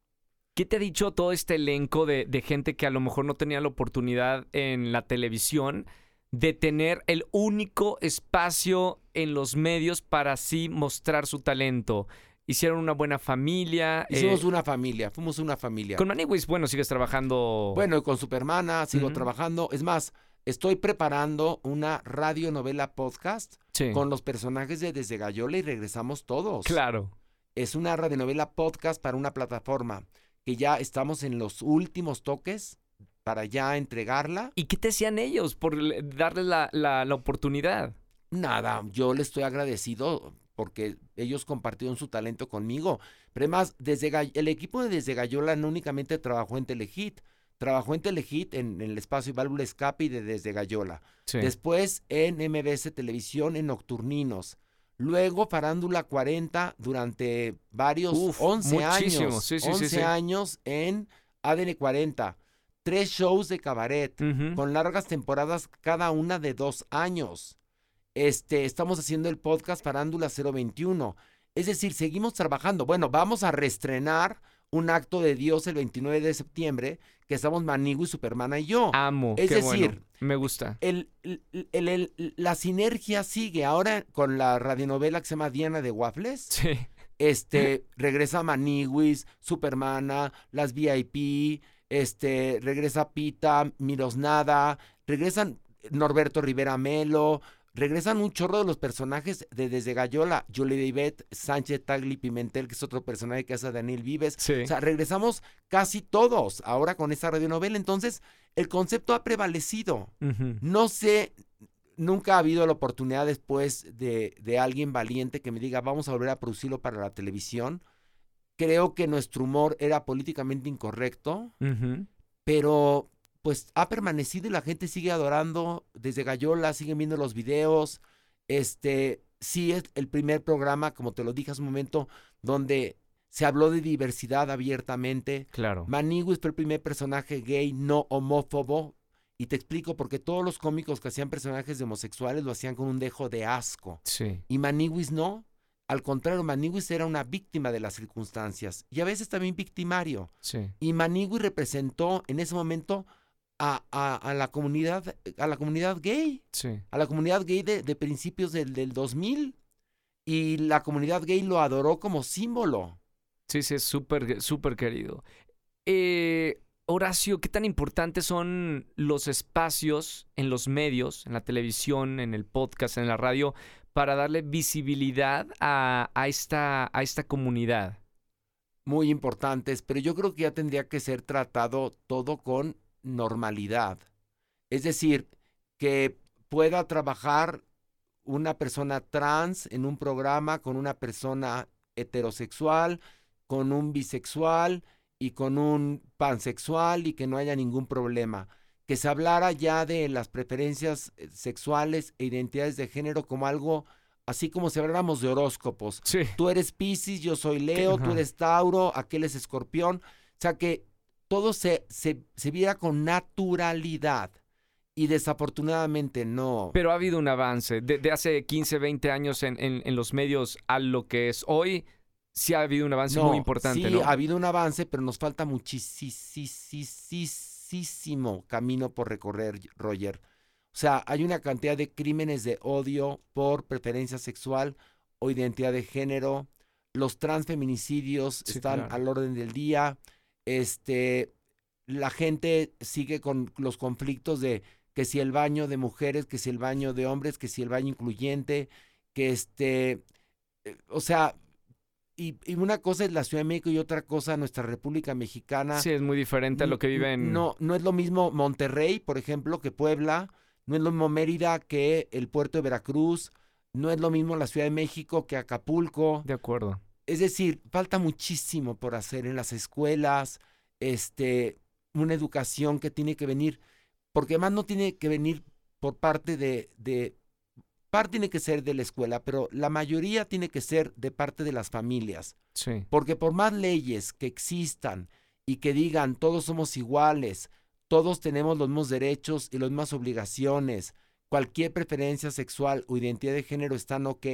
¿Qué te ha dicho todo este elenco de, de gente que a lo mejor no tenía la oportunidad en la televisión de tener el único espacio en los medios para así mostrar su talento? Hicieron una buena familia. Hicimos eh, una familia, fuimos una familia. Con Maniwis, bueno, sigues trabajando. Bueno, y con Supermana sigo trabajando. Es más, estoy preparando una radionovela podcast sí. con los personajes de Desde Gallola y regresamos todos. Claro. Es una radionovela podcast para una plataforma que ya estamos en los últimos toques para ya entregarla. ¿Y qué te decían ellos por le- darles la, la- la oportunidad? Nada, yo le estoy agradecido porque ellos compartieron su talento conmigo. Pero además, desde Gall- el equipo de Desde Gallola no únicamente trabajó en Telehit, trabajó en Telehit, en, en el espacio Válvula Escape y de Desde Gallola. Sí. Después en MBS Televisión en Nocturninos. Luego Farándula 40 durante varios, Uf, 11 muchísimo. años. Sí, sí, sí, 11 sí. años en ADN 40. Tres shows de cabaret con largas temporadas cada una de dos años. Este, estamos haciendo el podcast Farándula 021. Es decir, seguimos trabajando. Bueno, vamos a reestrenar un acto de Dios el 29 de septiembre, que estamos Manigo y Supermana y yo. Amo. Es qué decir, bueno. Me gusta. El, el- el- el- la sinergia sigue. Ahora con la radionovela que se llama Diana de Waffles, Sí. este, regresa Maniguis, Supermana, las VIP, este, regresa Pita, Mirosnada, regresan Norberto Rivera Melo, regresan un chorro de los personajes de Desde Gallola, Julie David, Sánchez Tagli Pimentel, que es otro personaje que hace Daniel Vives. Sí. O sea, regresamos casi todos ahora con esta radionovela. Entonces, el concepto ha prevalecido. No sé, nunca ha habido la oportunidad después de, de alguien valiente que me diga, vamos a volver a producirlo para la televisión. Creo que nuestro humor era políticamente incorrecto, pero pues ha permanecido y la gente sigue adorando desde Gallola, siguen viendo los videos. Este, sí es el primer programa, como te lo dije hace un momento, donde se habló de diversidad abiertamente. Claro. Maniguis fue el primer personaje gay no homófobo. Y te explico porque todos los cómicos que hacían personajes de homosexuales lo hacían con un dejo de asco. Sí. Y Maniguis no. Al contrario, Maniguis era una víctima de las circunstancias y a veces también victimario. Sí. Y Maniguis representó en ese momento a, a- a la comunidad a la comunidad gay, Sí. a la comunidad gay de, de principios del, del 2000. Y la comunidad gay lo adoró como símbolo. Sí, sí, es súper, súper querido. Eh, Horacio, ¿qué tan importantes son los espacios en los medios, en la televisión, en el podcast, en la radio, para darle visibilidad a, esta comunidad? muy importantes, pero yo creo que ya tendría que ser tratado todo con normalidad. Es decir, que pueda trabajar una persona trans en un programa con una persona heterosexual, con un bisexual y con un pansexual y que no haya ningún problema. Que se hablara ya de las preferencias eh, sexuales e identidades de género como algo, así como si habláramos de horóscopos Sí. tú eres Piscis, yo soy Leo, tú eres Tauro, aquel es Escorpión. O sea, que todo se, se, se viera con naturalidad. Y desafortunadamente no. Pero ha habido un avance. De, de hace 15, 20 años en, en- en los medios a lo que es hoy, sí ha habido un avance No, muy importante, sí, ¿no? ha habido un avance, pero nos falta muchísimo camino por recorrer, Roger. O sea, hay una cantidad de crímenes de odio por preferencia sexual o identidad de género. Los transfeminicidios Sí, están claro. al orden del día. Este, la gente sigue con los conflictos de que si el baño de mujeres, que si el baño de hombres, que si el baño incluyente, que este, eh, o sea, y, y una cosa es la Ciudad de México y otra cosa nuestra República Mexicana. Sí, es muy diferente a lo que viven. No, no es lo mismo Monterrey, por ejemplo, que Puebla. No es lo mismo Mérida que el puerto de Veracruz. No es lo mismo la Ciudad de México que Acapulco. De acuerdo. Es decir, falta muchísimo por hacer en las escuelas, este, una educación que tiene que venir, porque además no tiene que venir por parte de, de, parte tiene que ser de la escuela, pero la mayoría tiene que ser de parte de las familias. Sí. Porque por más leyes que existan y que digan todos somos iguales, todos tenemos los mismos derechos y las mismas obligaciones, cualquier preferencia sexual o identidad de género están ok,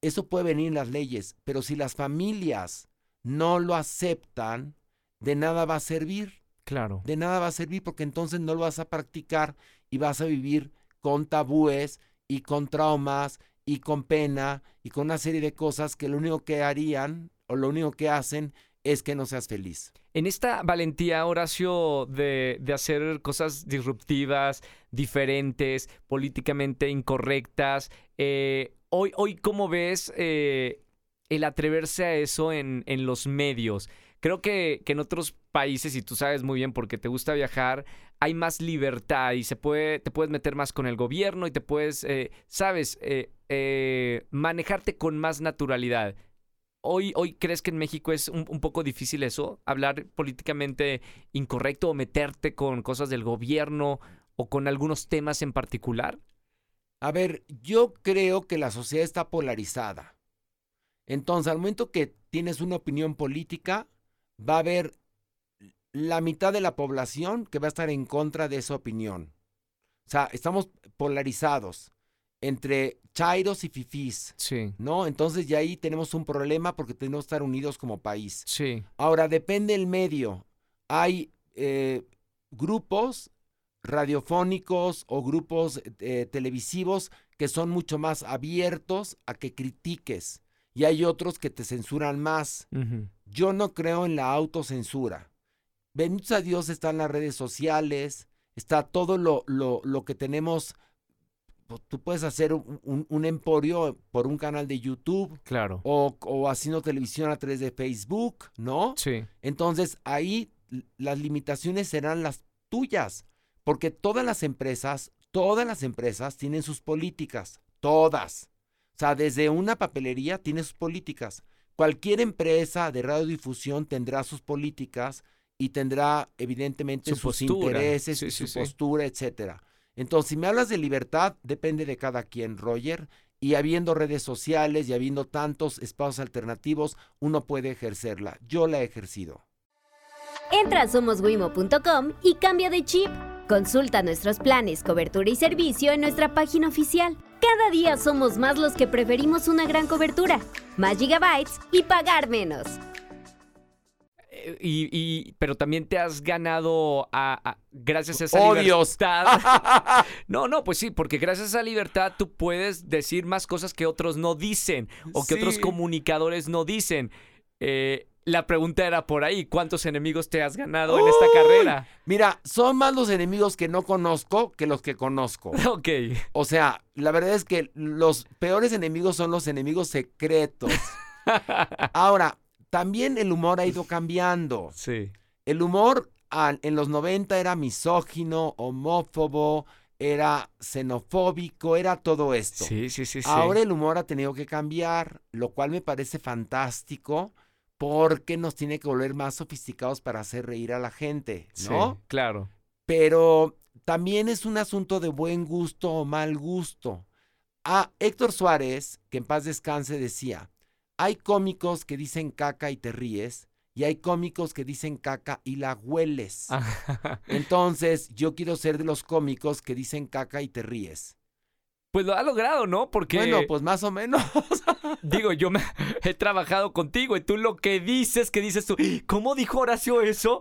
eso puede venir en las leyes, pero si las familias no lo aceptan, de nada va a servir, Claro. de nada va a servir porque entonces no lo vas a practicar y vas a vivir con tabúes y con traumas y con pena y con una serie de cosas que lo único que harían o lo único que hacen es que no seas feliz. En esta valentía, Horacio, de, de hacer cosas disruptivas, diferentes, políticamente incorrectas, eh, hoy, hoy, ¿cómo ves eh, el atreverse a eso en, en los medios? Creo que, en otros países, y tú sabes muy bien porque te gusta viajar, hay más libertad y se puede, te puedes meter más con el gobierno y te puedes, eh, sabes, eh, eh, manejarte con más naturalidad. Hoy, hoy crees que en México es un poco difícil eso, hablar políticamente incorrecto o meterte con cosas del gobierno o con algunos temas en particular. A ver, yo creo que la sociedad está polarizada. Entonces, al momento que tienes una opinión política, va a haber la mitad de la población que va a estar en contra de esa opinión. O sea, estamos polarizados entre chairos y fifís, Sí, ¿no? Entonces ya ahí tenemos un problema porque tenemos que estar unidos como país. sí, Ahora, depende el medio. Hay eh, grupos radiofónicos o grupos eh, televisivos que son mucho más abiertos a que critiques. Y hay otros que te censuran más. Yo no creo en la autocensura. Benditos a Dios están las redes sociales, está todo lo, lo, lo que tenemos. Pu- Tú puedes hacer un, un- un emporio por un canal de YouTube claro. o, o haciendo televisión a través de Facebook, ¿no? Sí, Entonces ahí las limitaciones serán las tuyas, porque todas las empresas, todas las empresas tienen sus políticas, todas. O sea, desde una papelería tiene sus políticas. Cualquier empresa de radiodifusión tendrá sus políticas y tendrá evidentemente Su sus postura. intereses, Sí, su sí. postura, etcétera. Entonces, si me hablas de libertad, depende de cada quien, Roger. Y habiendo redes sociales y habiendo tantos espacios alternativos, uno puede ejercerla. Yo la he ejercido. Entra a somoswimo.com y cambia de chip. Consulta nuestros planes, cobertura y servicio en nuestra página oficial. Cada día somos más los que preferimos una gran cobertura, más gigabytes y pagar menos. Eh, y, y- pero también te has ganado a, a- gracias a esa ¡Odios! libertad. No, no, pues sí, porque gracias a esa libertad tú puedes decir más cosas que otros no dicen o que otros comunicadores no dicen. Eh, la pregunta era por ahí, ¿cuántos enemigos te has ganado en esta carrera? Mira, son más los enemigos que no conozco que los que conozco. Ok, O sea, la verdad es que los peores enemigos son los enemigos secretos. Ahora, también el humor ha ido cambiando. sí, El humor al- en los 90 era misógino, homófobo, era xenofóbico, era todo esto. sí, sí, sí. sí. Ahora el humor ha tenido que cambiar, lo cual me parece fantástico porque nos tiene que volver más sofisticados para hacer reír a la gente, Sí, ¿no? claro. Pero también es un asunto de buen gusto o mal gusto. A Héctor Suárez, que en paz descanse, decía, hay cómicos que dicen caca y te ríes, y hay cómicos que dicen caca y la hueles. Ah. Entonces, yo quiero ser de los cómicos que dicen caca y te ríes. Pues lo ha logrado, ¿no? Porque Bueno, pues más o menos. digo, yo me he trabajado contigo y tú lo que dices, que dices tú, ¿cómo dijo Horacio eso?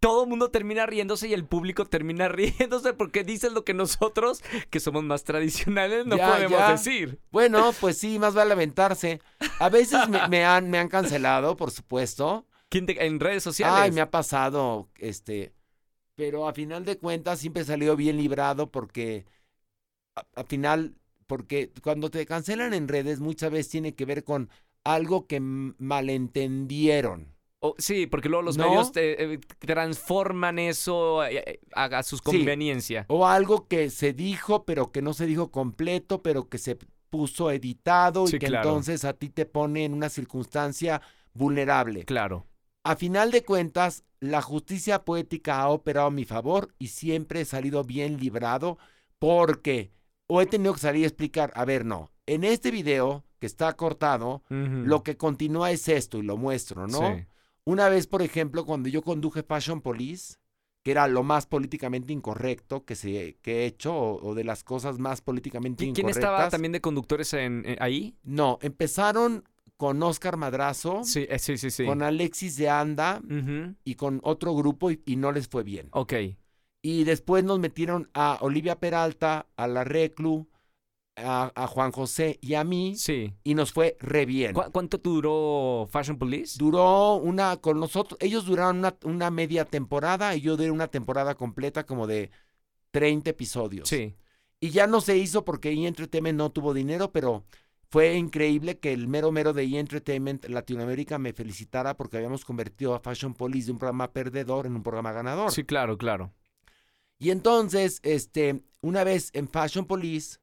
Todo el mundo termina riéndose y el público termina riéndose porque dices lo que nosotros, que somos más tradicionales, no Ya, podemos ya. decir. Bueno, pues sí, más vale aventarse. A veces me, me han, me han cancelado, por supuesto. ¿Quién te- en redes sociales? Ay, me ha pasado, este, pero a final de cuentas siempre he salido bien librado porque, a, a final, porque cuando te cancelan en redes muchas veces tiene que ver con algo que malentendieron. O- sí, porque luego los ¿No? medios te- eh, transforman eso eh, eh, a, a sus conveniencia. O algo que se dijo, pero que no se dijo completo, pero que se puso editado Sí, y que claro. entonces a ti te pone en una circunstancia vulnerable. Claro. A final de cuentas, la justicia poética ha operado a mi favor y siempre he salido bien librado porque o he tenido que salir a explicar, a ver, no, en este video que está cortado, lo que continúa es esto y lo muestro, ¿no? Sí. Una vez, por ejemplo, cuando yo conduje Fashion Police, que era lo más políticamente incorrecto que, se, que he hecho o, o de las cosas más políticamente ¿Qui- ¿Quién incorrectas. estaba también de conductores en, en- ahí? No, empezaron con Oscar Madrazo, Sí, eh, sí, sí, sí. con Alexis de Anda y con otro grupo y, y no les fue bien. Ok. Y después nos metieron a Olivia Peralta, a la Reclu, a, a Juan José y a mí Sí. y nos fue re bien. ¿Cu- ¿Cuánto duró Fashion Police? Duró una, con nosotros, ellos duraron una, una media temporada y yo duré una temporada completa como de 30 episodios. Sí. Y ya no se hizo porque E! Entertainment no tuvo dinero, pero fue increíble que el mero mero de E! Entertainment Latinoamérica me felicitara porque habíamos convertido a Fashion Police de un programa perdedor en un programa ganador. Sí, claro, claro. Y entonces, este, una vez en Fashion Police,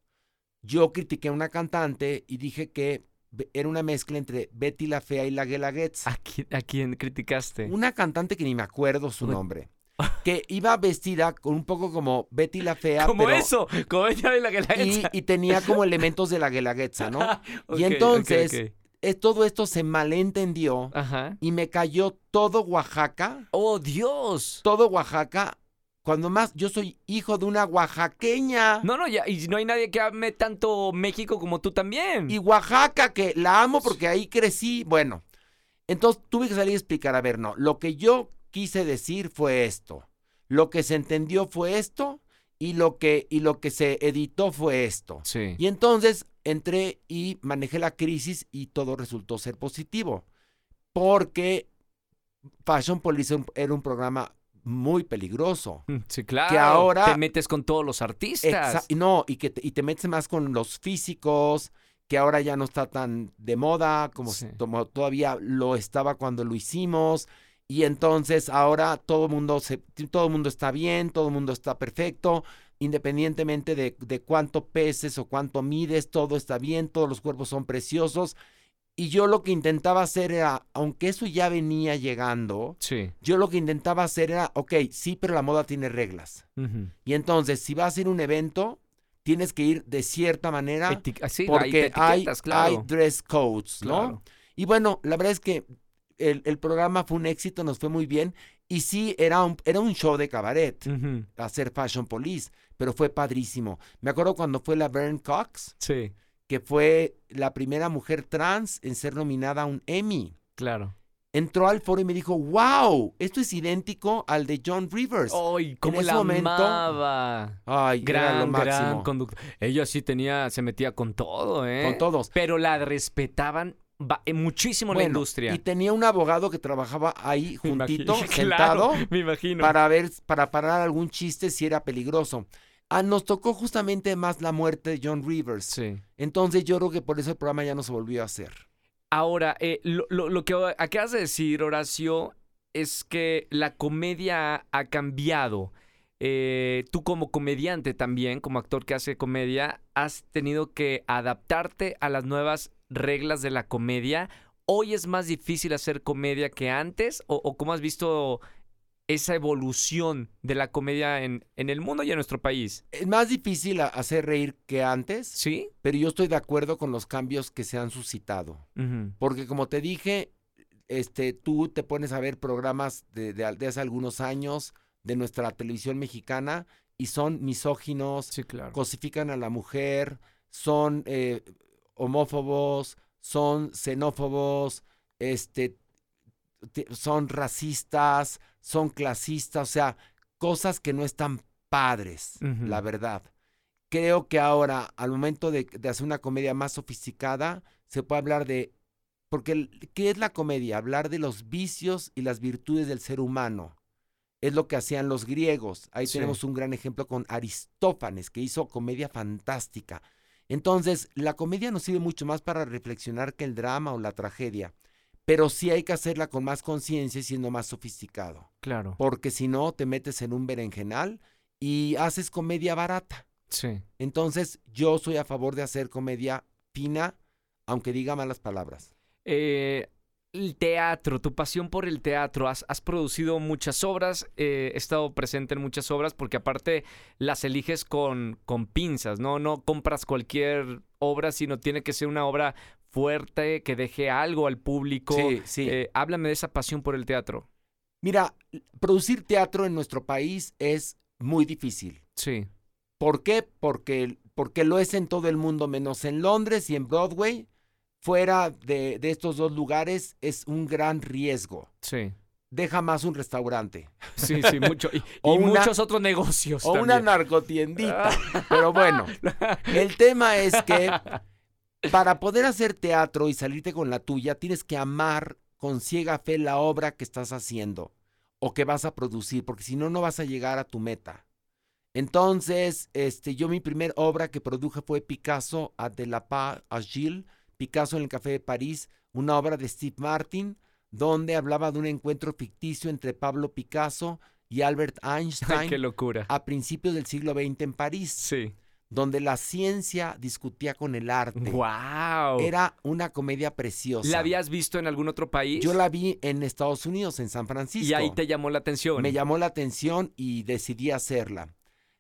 yo critiqué a una cantante y dije que era una mezcla entre Betty la Fea y la Guelaguetza. ¿A quién, a quién criticaste? Una cantante que ni me acuerdo su nombre. Que iba vestida con un poco como Betty la Fea. Como pero- eso, como de la la Y, y tenía como elementos de la Guelaguetza, ¿no? Y entonces-. Es- todo esto se malentendió Ajá. y me cayó todo Oaxaca, ¡Oh, Dios! todo Oaxaca, cuando más yo soy hijo de una oaxaqueña. No, no, ya, y no hay nadie que ame tanto México como tú también. Y Oaxaca, que la amo porque ahí crecí. Bueno, entonces tuve que salir a explicar, a ver, no, lo que yo quise decir fue esto. Lo que se entendió fue esto y lo que, y lo que se editó fue esto. Sí. Y entonces entré y manejé la crisis y todo resultó ser positivo. Porque Fashion Police era un- era un programa muy peligroso. Mm, Sí, claro. ahora- Te metes con todos los artistas. No, y que te, y te metes más con los físicos, que ahora ya no está tan de moda como, Sí. como todavía lo estaba cuando lo hicimos. Y entonces ahora todo el mundo se, todo mundo está bien, todo el mundo está perfecto, independientemente de, de cuánto peses o cuánto mides, todo está bien, todos los cuerpos son preciosos. Y yo lo que intentaba hacer era, aunque eso ya venía llegando, Sí. yo lo que intentaba hacer era, ok, sí, pero la moda tiene reglas. Y entonces, si vas a ir a un evento, tienes que ir de cierta manera Eti- ah, sí, porque hay, etiquetas, claro. hay dress codes, ¿no? Claro. Y bueno, la verdad es que el, el programa fue un éxito, nos fue muy bien. Y sí, era un, era un show de cabaret, hacer Fashion Police, pero fue padrísimo. Me acuerdo cuando fue la Vern Cox, Sí, que fue la primera mujer trans en ser nominada a un Emmy. claro. Entró al foro y me dijo, wow, esto es idéntico al de John Rivers. ¡Ay, cómo ese la momento, amaba! Ay, era lo Gran, máximo. gran conductor. Ella sí tenía, se metía con todo, ¿eh? Con todos. Pero la respetaban ba- eh, muchísimo en la industria. Y tenía un abogado que trabajaba ahí Me juntito, Claro, sentado, me imagino. para ver, para parar algún chiste si era peligroso. Ah, nos tocó justamente más la muerte de John Rivers. Sí. Entonces yo creo que por eso el programa ya no se volvió a hacer. Ahora, eh, lo, lo- lo que acabas de decir, Horacio, es que la comedia ha cambiado. Eh, tú como comediante también, como actor que hace comedia, has tenido que adaptarte a las nuevas reglas de la comedia. ¿Hoy es más difícil hacer comedia que antes? ¿O, o cómo has visto esa evolución de la comedia en, en el mundo y en nuestro país? Es más difícil hacer reír que antes, ¿Sí? pero yo estoy de acuerdo con los cambios que se han suscitado. Porque como te dije, este, tú te pones a ver programas de, de- de hace algunos años de nuestra televisión mexicana y son misóginos, Sí, claro. cosifican a la mujer, son eh, homófobos, son xenófobos, este, te- son racistas, son clasistas, o sea, cosas que no están padres, la verdad. Creo que ahora, al momento de, de hacer una comedia más sofisticada, se puede hablar de... Porque, ¿qué es la comedia? Hablar de los vicios y las virtudes del ser humano. Es lo que hacían los griegos. Ahí Sí. tenemos un gran ejemplo con Aristófanes, que hizo comedia fantástica. Entonces, la comedia nos sirve mucho más para reflexionar que el drama o la tragedia. Pero sí hay que hacerla con más conciencia y siendo más sofisticado. Claro. Porque si no, te metes en un berenjenal y haces comedia barata. Sí. Entonces, yo soy a favor de hacer comedia fina, aunque diga malas palabras. Eh, el teatro, tu pasión por el teatro. Has, has producido muchas obras, eh, he estado presente en muchas obras porque aparte las eliges con, con pinzas, ¿no? No compras cualquier obra, sino tiene que ser una obra fuerte, que deje algo al público. Sí, sí. Eh, háblame de esa pasión por el teatro. Mira, producir teatro en nuestro país es muy difícil. Sí, ¿Por qué? Porque, porque lo es en todo el mundo, menos en Londres y en Broadway. Fuera de, de estos dos lugares es un gran riesgo. sí. Deja más un restaurante Sí, sí, mucho. Y, O y una- muchos otros negocios. o una narcotiendita. Pero bueno, el tema es que para poder hacer teatro y salirte con la tuya, tienes que amar con ciega fe la obra que estás haciendo o que vas a producir, porque si no, no vas a llegar a tu meta. Entonces, este, yo mi primera obra que produje fue Picasso a de la Paz a Gilles, Picasso en el Café de París, una obra de Steve Martin, donde hablaba de un encuentro ficticio entre Pablo Picasso y Albert Ay, Einstein qué locura. a principios del siglo XX en París, Sí, donde la ciencia discutía con el arte. ¡Wow! Era una comedia preciosa. ¿La habías visto en algún otro país? Yo la vi en Estados Unidos, en San Francisco. Y ahí te llamó la atención. Me llamó la atención y decidí hacerla.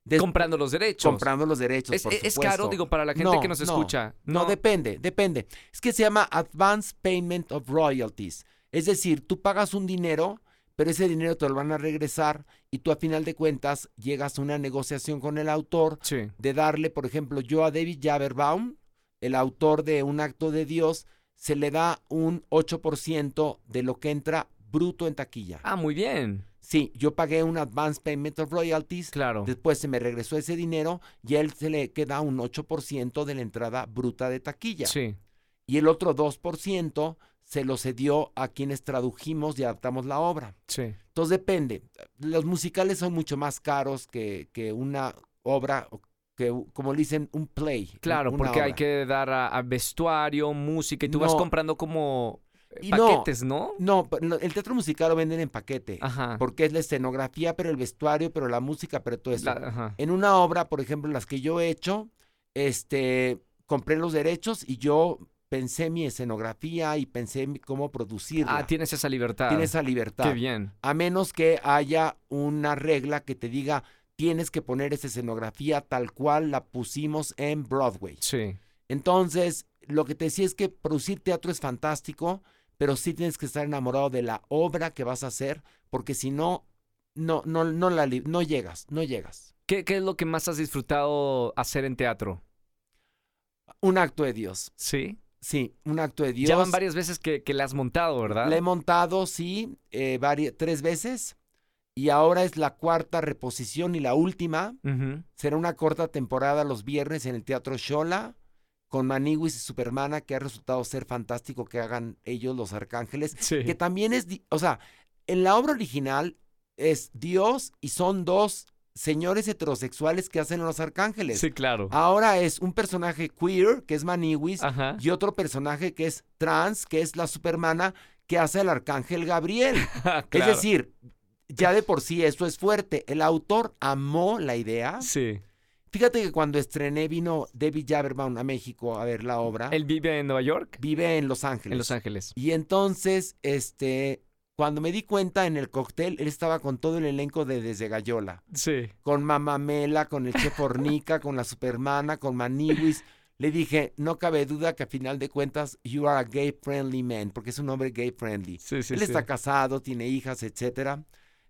Des comprando los derechos. Comprando los derechos. Es, por es caro, digo, para la gente que nos escucha. No. no, depende, depende. Es que se llama Advance Payment of Royalties. Es decir, tú pagas un dinero pero ese dinero te lo van a regresar y tú a final de cuentas llegas a una negociación con el autor de darle, por ejemplo, yo a David Jaberbaum, el autor de Un acto de Dios, se le da un 8% de lo que entra bruto en taquilla. Ah, muy bien. Sí, yo pagué un advance payment of royalties. Claro. Después se me regresó ese dinero y a él se le queda un 8% de la entrada bruta de taquilla. Sí. Y el otro 2% se lo cedió a quienes tradujimos y adaptamos la obra. Sí. Entonces depende. Los musicales son mucho más caros que, que una obra, que como dicen, un play. Claro, porque hay que dar a, vestuario, música, y tú vas comprando como eh, paquetes, ¿no? ¿no? No, el teatro musical lo venden en paquete. Ajá. Porque es la escenografía, pero el vestuario, pero la música, pero todo eso. En una obra, por ejemplo, las que yo he hecho, este, compré los derechos y yo pensé mi escenografía y pensé cómo producirla. Ah, tienes esa libertad. Tienes esa libertad. Qué bien. A menos que haya una regla que te diga, tienes que poner esa escenografía tal cual la pusimos en Broadway. Sí. Entonces, lo que te decía es que producir teatro es fantástico, pero sí tienes que estar enamorado de la obra que vas a hacer, porque si no, no, no, no, la, no llegas, no llegas. ¿Qué, ¿Qué es lo que más has disfrutado hacer en teatro? Un acto de Dios. Sí. Sí, un acto de Dios. Ya van varias veces que, que la has montado, ¿verdad? La he montado, sí, eh, tres veces. Y ahora es la cuarta reposición y la última. Será una corta temporada los viernes en el Teatro Shola con Maniwis y Supermana, que ha resultado ser fantástico que hagan ellos los arcángeles. Que también es, o sea, en la obra original es Dios y son dos señores heterosexuales que hacen los arcángeles. Sí, claro. Ahora es un personaje queer, que es Maniwis, y otro personaje que es trans, que es la supermana, que hace el arcángel Gabriel. Es decir, ya de por sí eso es fuerte. El autor amó la idea. Sí. Fíjate que cuando estrené vino David Jaberbaum a México a ver la obra. ¿Él vive en Nueva York? Vive en Los Ángeles. En Los Ángeles. Y entonces, este, cuando me di cuenta en el cóctel, él estaba con todo el elenco de Desde Gallola. Sí. Con Mamamela, con el Chef Fornica, con la Supermana, con Maniwis. Le dije, no cabe duda que a final de cuentas, you are a gay friendly man, porque es un hombre gay friendly. Sí, sí, él está casado, tiene hijas, etcétera.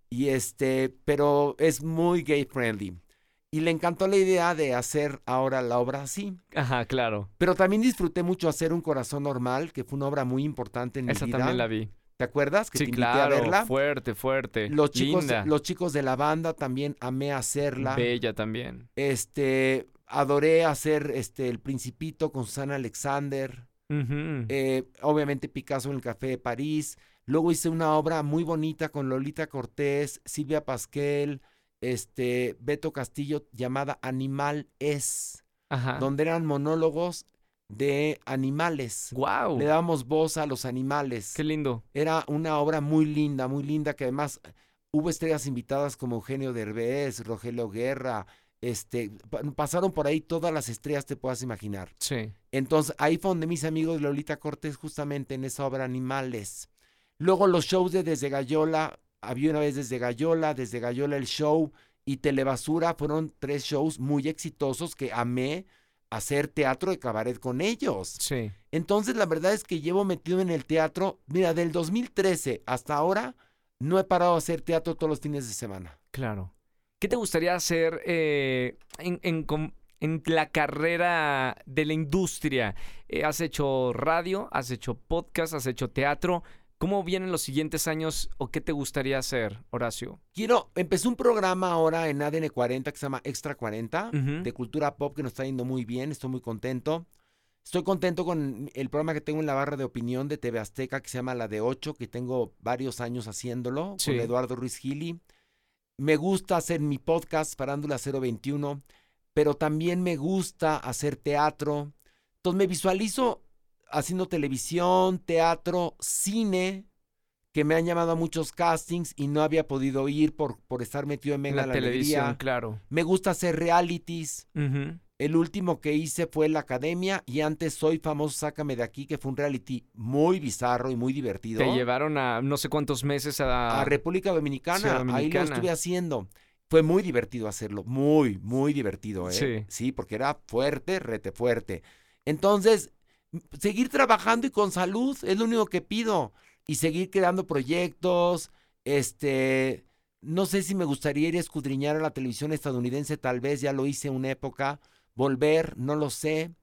Y este, pero es muy gay friendly. Y le encantó la idea de hacer ahora la obra así. Ajá, claro. Pero también disfruté mucho hacer Un Corazón Normal, que fue una obra muy importante en mi vida. Esa también la vi. ¿Te acuerdas? Que sí, claro, a verla. Fuerte, fuerte. Los chicos, los chicos de la banda también amé hacerla. Bella también. Este, adoré hacer este El Principito con Susana Alexander. Eh, obviamente Picasso en el Café de París. Luego hice una obra muy bonita con Lolita Cortés, Silvia Pasquel, este, Beto Castillo, llamada Animal es. Ajá. Donde eran monólogos de animales. Wow. Le damos voz a los animales. Qué lindo. Era una obra muy linda, muy linda, que además hubo estrellas invitadas como Eugenio Derbez, Rogelio Guerra, este, pasaron por ahí todas las estrellas te puedas imaginar. Sí. Entonces, ahí fue donde mis amigos Lolita Cortés, justamente en esa obra Animales. Luego los shows de Desde Gallola, había una vez Desde Gallola, Desde Gallola el show y Telebasura, fueron tres shows muy exitosos que amé hacer teatro de cabaret con ellos. Sí. Entonces, la verdad es que llevo metido en el teatro, mira, del 2013 hasta ahora, no he parado de hacer teatro todos los fines de semana. Claro. ¿Qué te gustaría hacer eh, en, en, la carrera de la industria? Eh, ¿Has hecho radio? ¿Has hecho podcast? ¿Has hecho teatro? ¿Cómo vienen los siguientes años o qué te gustaría hacer, Horacio? Quiero, empecé un programa ahora en ADN 40 que se llama Extra 40 de cultura pop que nos está yendo muy bien, estoy muy contento. Estoy contento con el programa que tengo en la barra de opinión de TV Azteca que se llama La de 8, que tengo varios años haciéndolo con Eduardo Ruiz Gili. Me gusta hacer mi podcast Parándula 021, pero también me gusta hacer teatro. Entonces me visualizo haciendo televisión, teatro, cine, que me han llamado a muchos castings y no había podido ir por, por estar metido en Venga la, televisión, claro. Me gusta hacer realities. El último que hice fue La Academia y antes Soy Famoso, Sácame de Aquí, que fue un reality muy bizarro y muy divertido. Te llevaron a no sé cuántos meses a... A República Dominicana. Ahí lo estuve haciendo. Fue muy divertido hacerlo, muy, muy divertido, ¿eh? Sí. Sí, porque era fuerte, rete fuerte. Entonces, seguir trabajando y con salud es lo único que pido. Y seguir creando proyectos, este, no sé si me gustaría ir a escudriñar a la televisión estadounidense, tal vez ya lo hice una época, volver, no lo sé,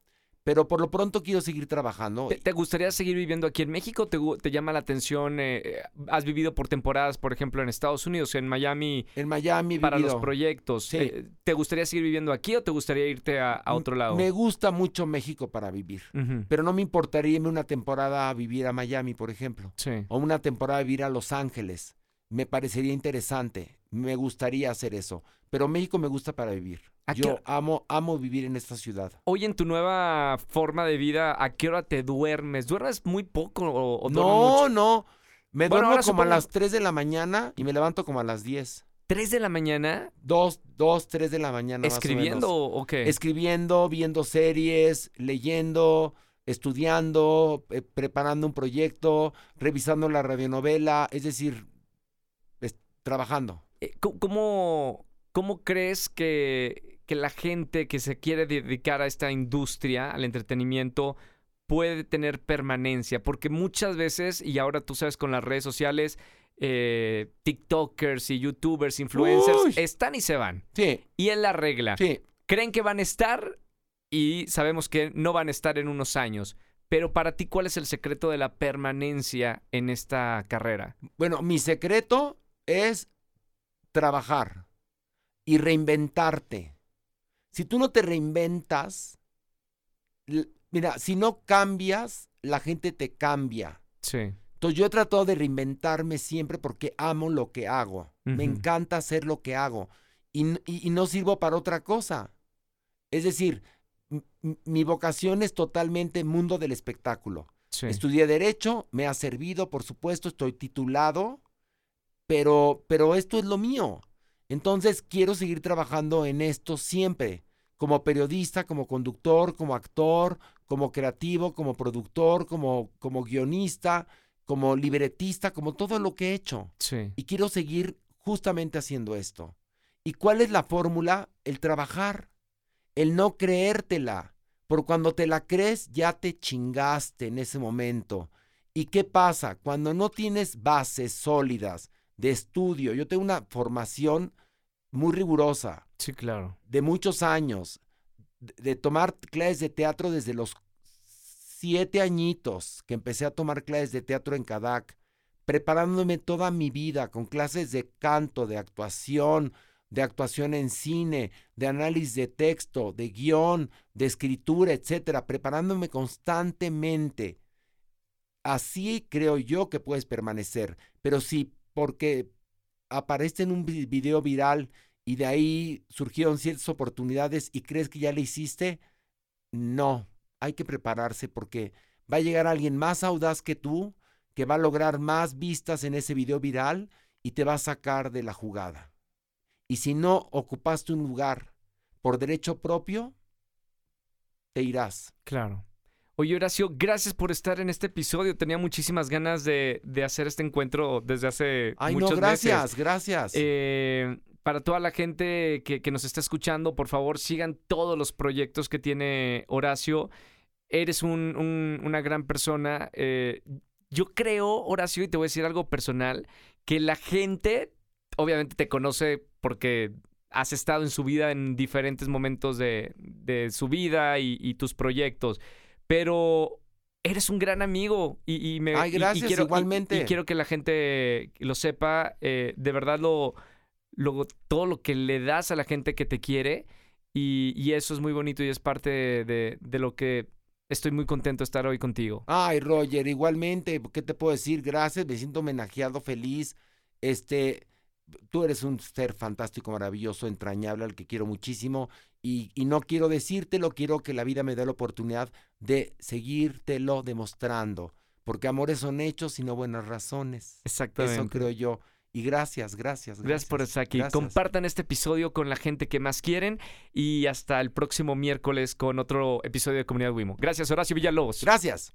pero por lo pronto quiero seguir trabajando. ¿Te, te gustaría seguir viviendo aquí en México? ¿Te, te llama la atención? eh, eh, ¿Has vivido por temporadas, por ejemplo, en Estados Unidos, en Miami, En Miami para los proyectos? Sí. Eh, ¿Te gustaría seguir viviendo aquí o te gustaría irte a, a otro lado? Me gusta mucho México para vivir. Pero no me importaría irme una temporada a vivir a Miami, por ejemplo, Sí. o una temporada a vivir a Los Ángeles. Me parecería interesante, me gustaría hacer eso. Pero México me gusta para vivir. ¿A qué Yo hora- amo, amo vivir en esta ciudad. Hoy en tu nueva forma de vida, ¿a qué hora te duermes? ¿Duermes muy poco o, o No, mucho? no. Me Bueno, duermo como a las 3 de la mañana y me levanto como a las 10. ¿Tres de la mañana? 2, 2, 3 de la mañana. más o ¿Escribiendo menos. o qué? Escribiendo, viendo series, leyendo, estudiando, eh, preparando un proyecto, revisando la radionovela, es decir, es- trabajando. Eh, ¿cómo- ¿Cómo, cómo crees que, que la gente que se quiere dedicar a esta industria, al entretenimiento, puede tener permanencia? Porque muchas veces, y ahora tú sabes con las redes sociales, eh, TikTokers y YouTubers, influencers, Uy. están y se van. Sí, Y es la regla. sí. Creen que van a estar y sabemos que no van a estar en unos años. Pero para ti, ¿cuál es el secreto de la permanencia en esta carrera? Bueno, mi secreto es trabajar y reinventarte. Si tú no te reinventas, mira, si no cambias, la gente te cambia. Sí. Entonces yo he tratado de reinventarme siempre porque amo lo que hago. Me encanta hacer lo que hago. Y, n- y- y no sirvo para otra cosa. Es decir, mi vocación es totalmente mundo del espectáculo. Sí. Estudié Derecho, me ha servido, por supuesto, estoy titulado, pero, pero esto es lo mío. Entonces quiero seguir trabajando en esto siempre, como periodista, como conductor, como actor, como creativo, como productor, como, como guionista, como libretista, como todo lo que he hecho. Sí. Y quiero seguir justamente haciendo esto. ¿Y cuál es la fórmula? El trabajar, el no creértela. Por cuando te la crees, ya te chingaste en ese momento. ¿Y qué pasa? Cuando no tienes bases sólidas de estudio, yo tengo una formación muy rigurosa, Sí, claro. de muchos años, de, de tomar clases de teatro desde los siete añitos que empecé a tomar clases de teatro en Cadac, preparándome toda mi vida con clases de canto, de actuación, de actuación en cine, de análisis de texto, de guion, de escritura, etcétera, preparándome constantemente. Así creo yo que puedes permanecer, pero si porque aparece en un vi- video viral y de ahí surgieron ciertas oportunidades y crees que ya le hiciste, no, hay que prepararse porque va a llegar alguien más audaz que tú, que va a lograr más vistas en ese video viral y te va a sacar de la jugada. Y si no ocupaste un lugar por derecho propio, te irás. Claro. Oye, Horacio, gracias por estar en este episodio. Tenía muchísimas ganas de, de hacer este encuentro desde hace Ay, muchos no, gracias, meses. gracias. Eh, para toda la gente que, que nos está escuchando, por favor, sigan todos los proyectos que tiene Horacio. Eres un- un- una gran persona. Eh, yo creo, Horacio, y te voy a decir algo personal, que la gente obviamente te conoce porque has estado en su vida en diferentes momentos de, de su vida y, y tus proyectos, pero eres un gran amigo y, y me Ay, y- y gracias, quiero, y- igualmente. y quiero que la gente lo sepa, eh, de verdad lo, lo- todo lo que le das a la gente que te quiere y, y eso es muy bonito y es parte de, de- de lo que estoy muy contento de estar hoy contigo. Ay, Roger, igualmente, ¿qué te puedo decir? Gracias, me siento homenajeado, feliz. Este, tú eres un ser fantástico, maravilloso, entrañable, al que quiero muchísimo. Y, y no quiero decírtelo, quiero que la vida me dé la oportunidad de seguírtelo demostrando. Porque amores son hechos y no buenas razones. Eso Exactamente. creo yo. Y gracias, gracias. Gracias por estar aquí. Gracias. Compartan este episodio con la gente que más quieren y hasta el próximo miércoles con otro episodio de Comunidad Wimo. Gracias, Horacio Villalobos. Gracias.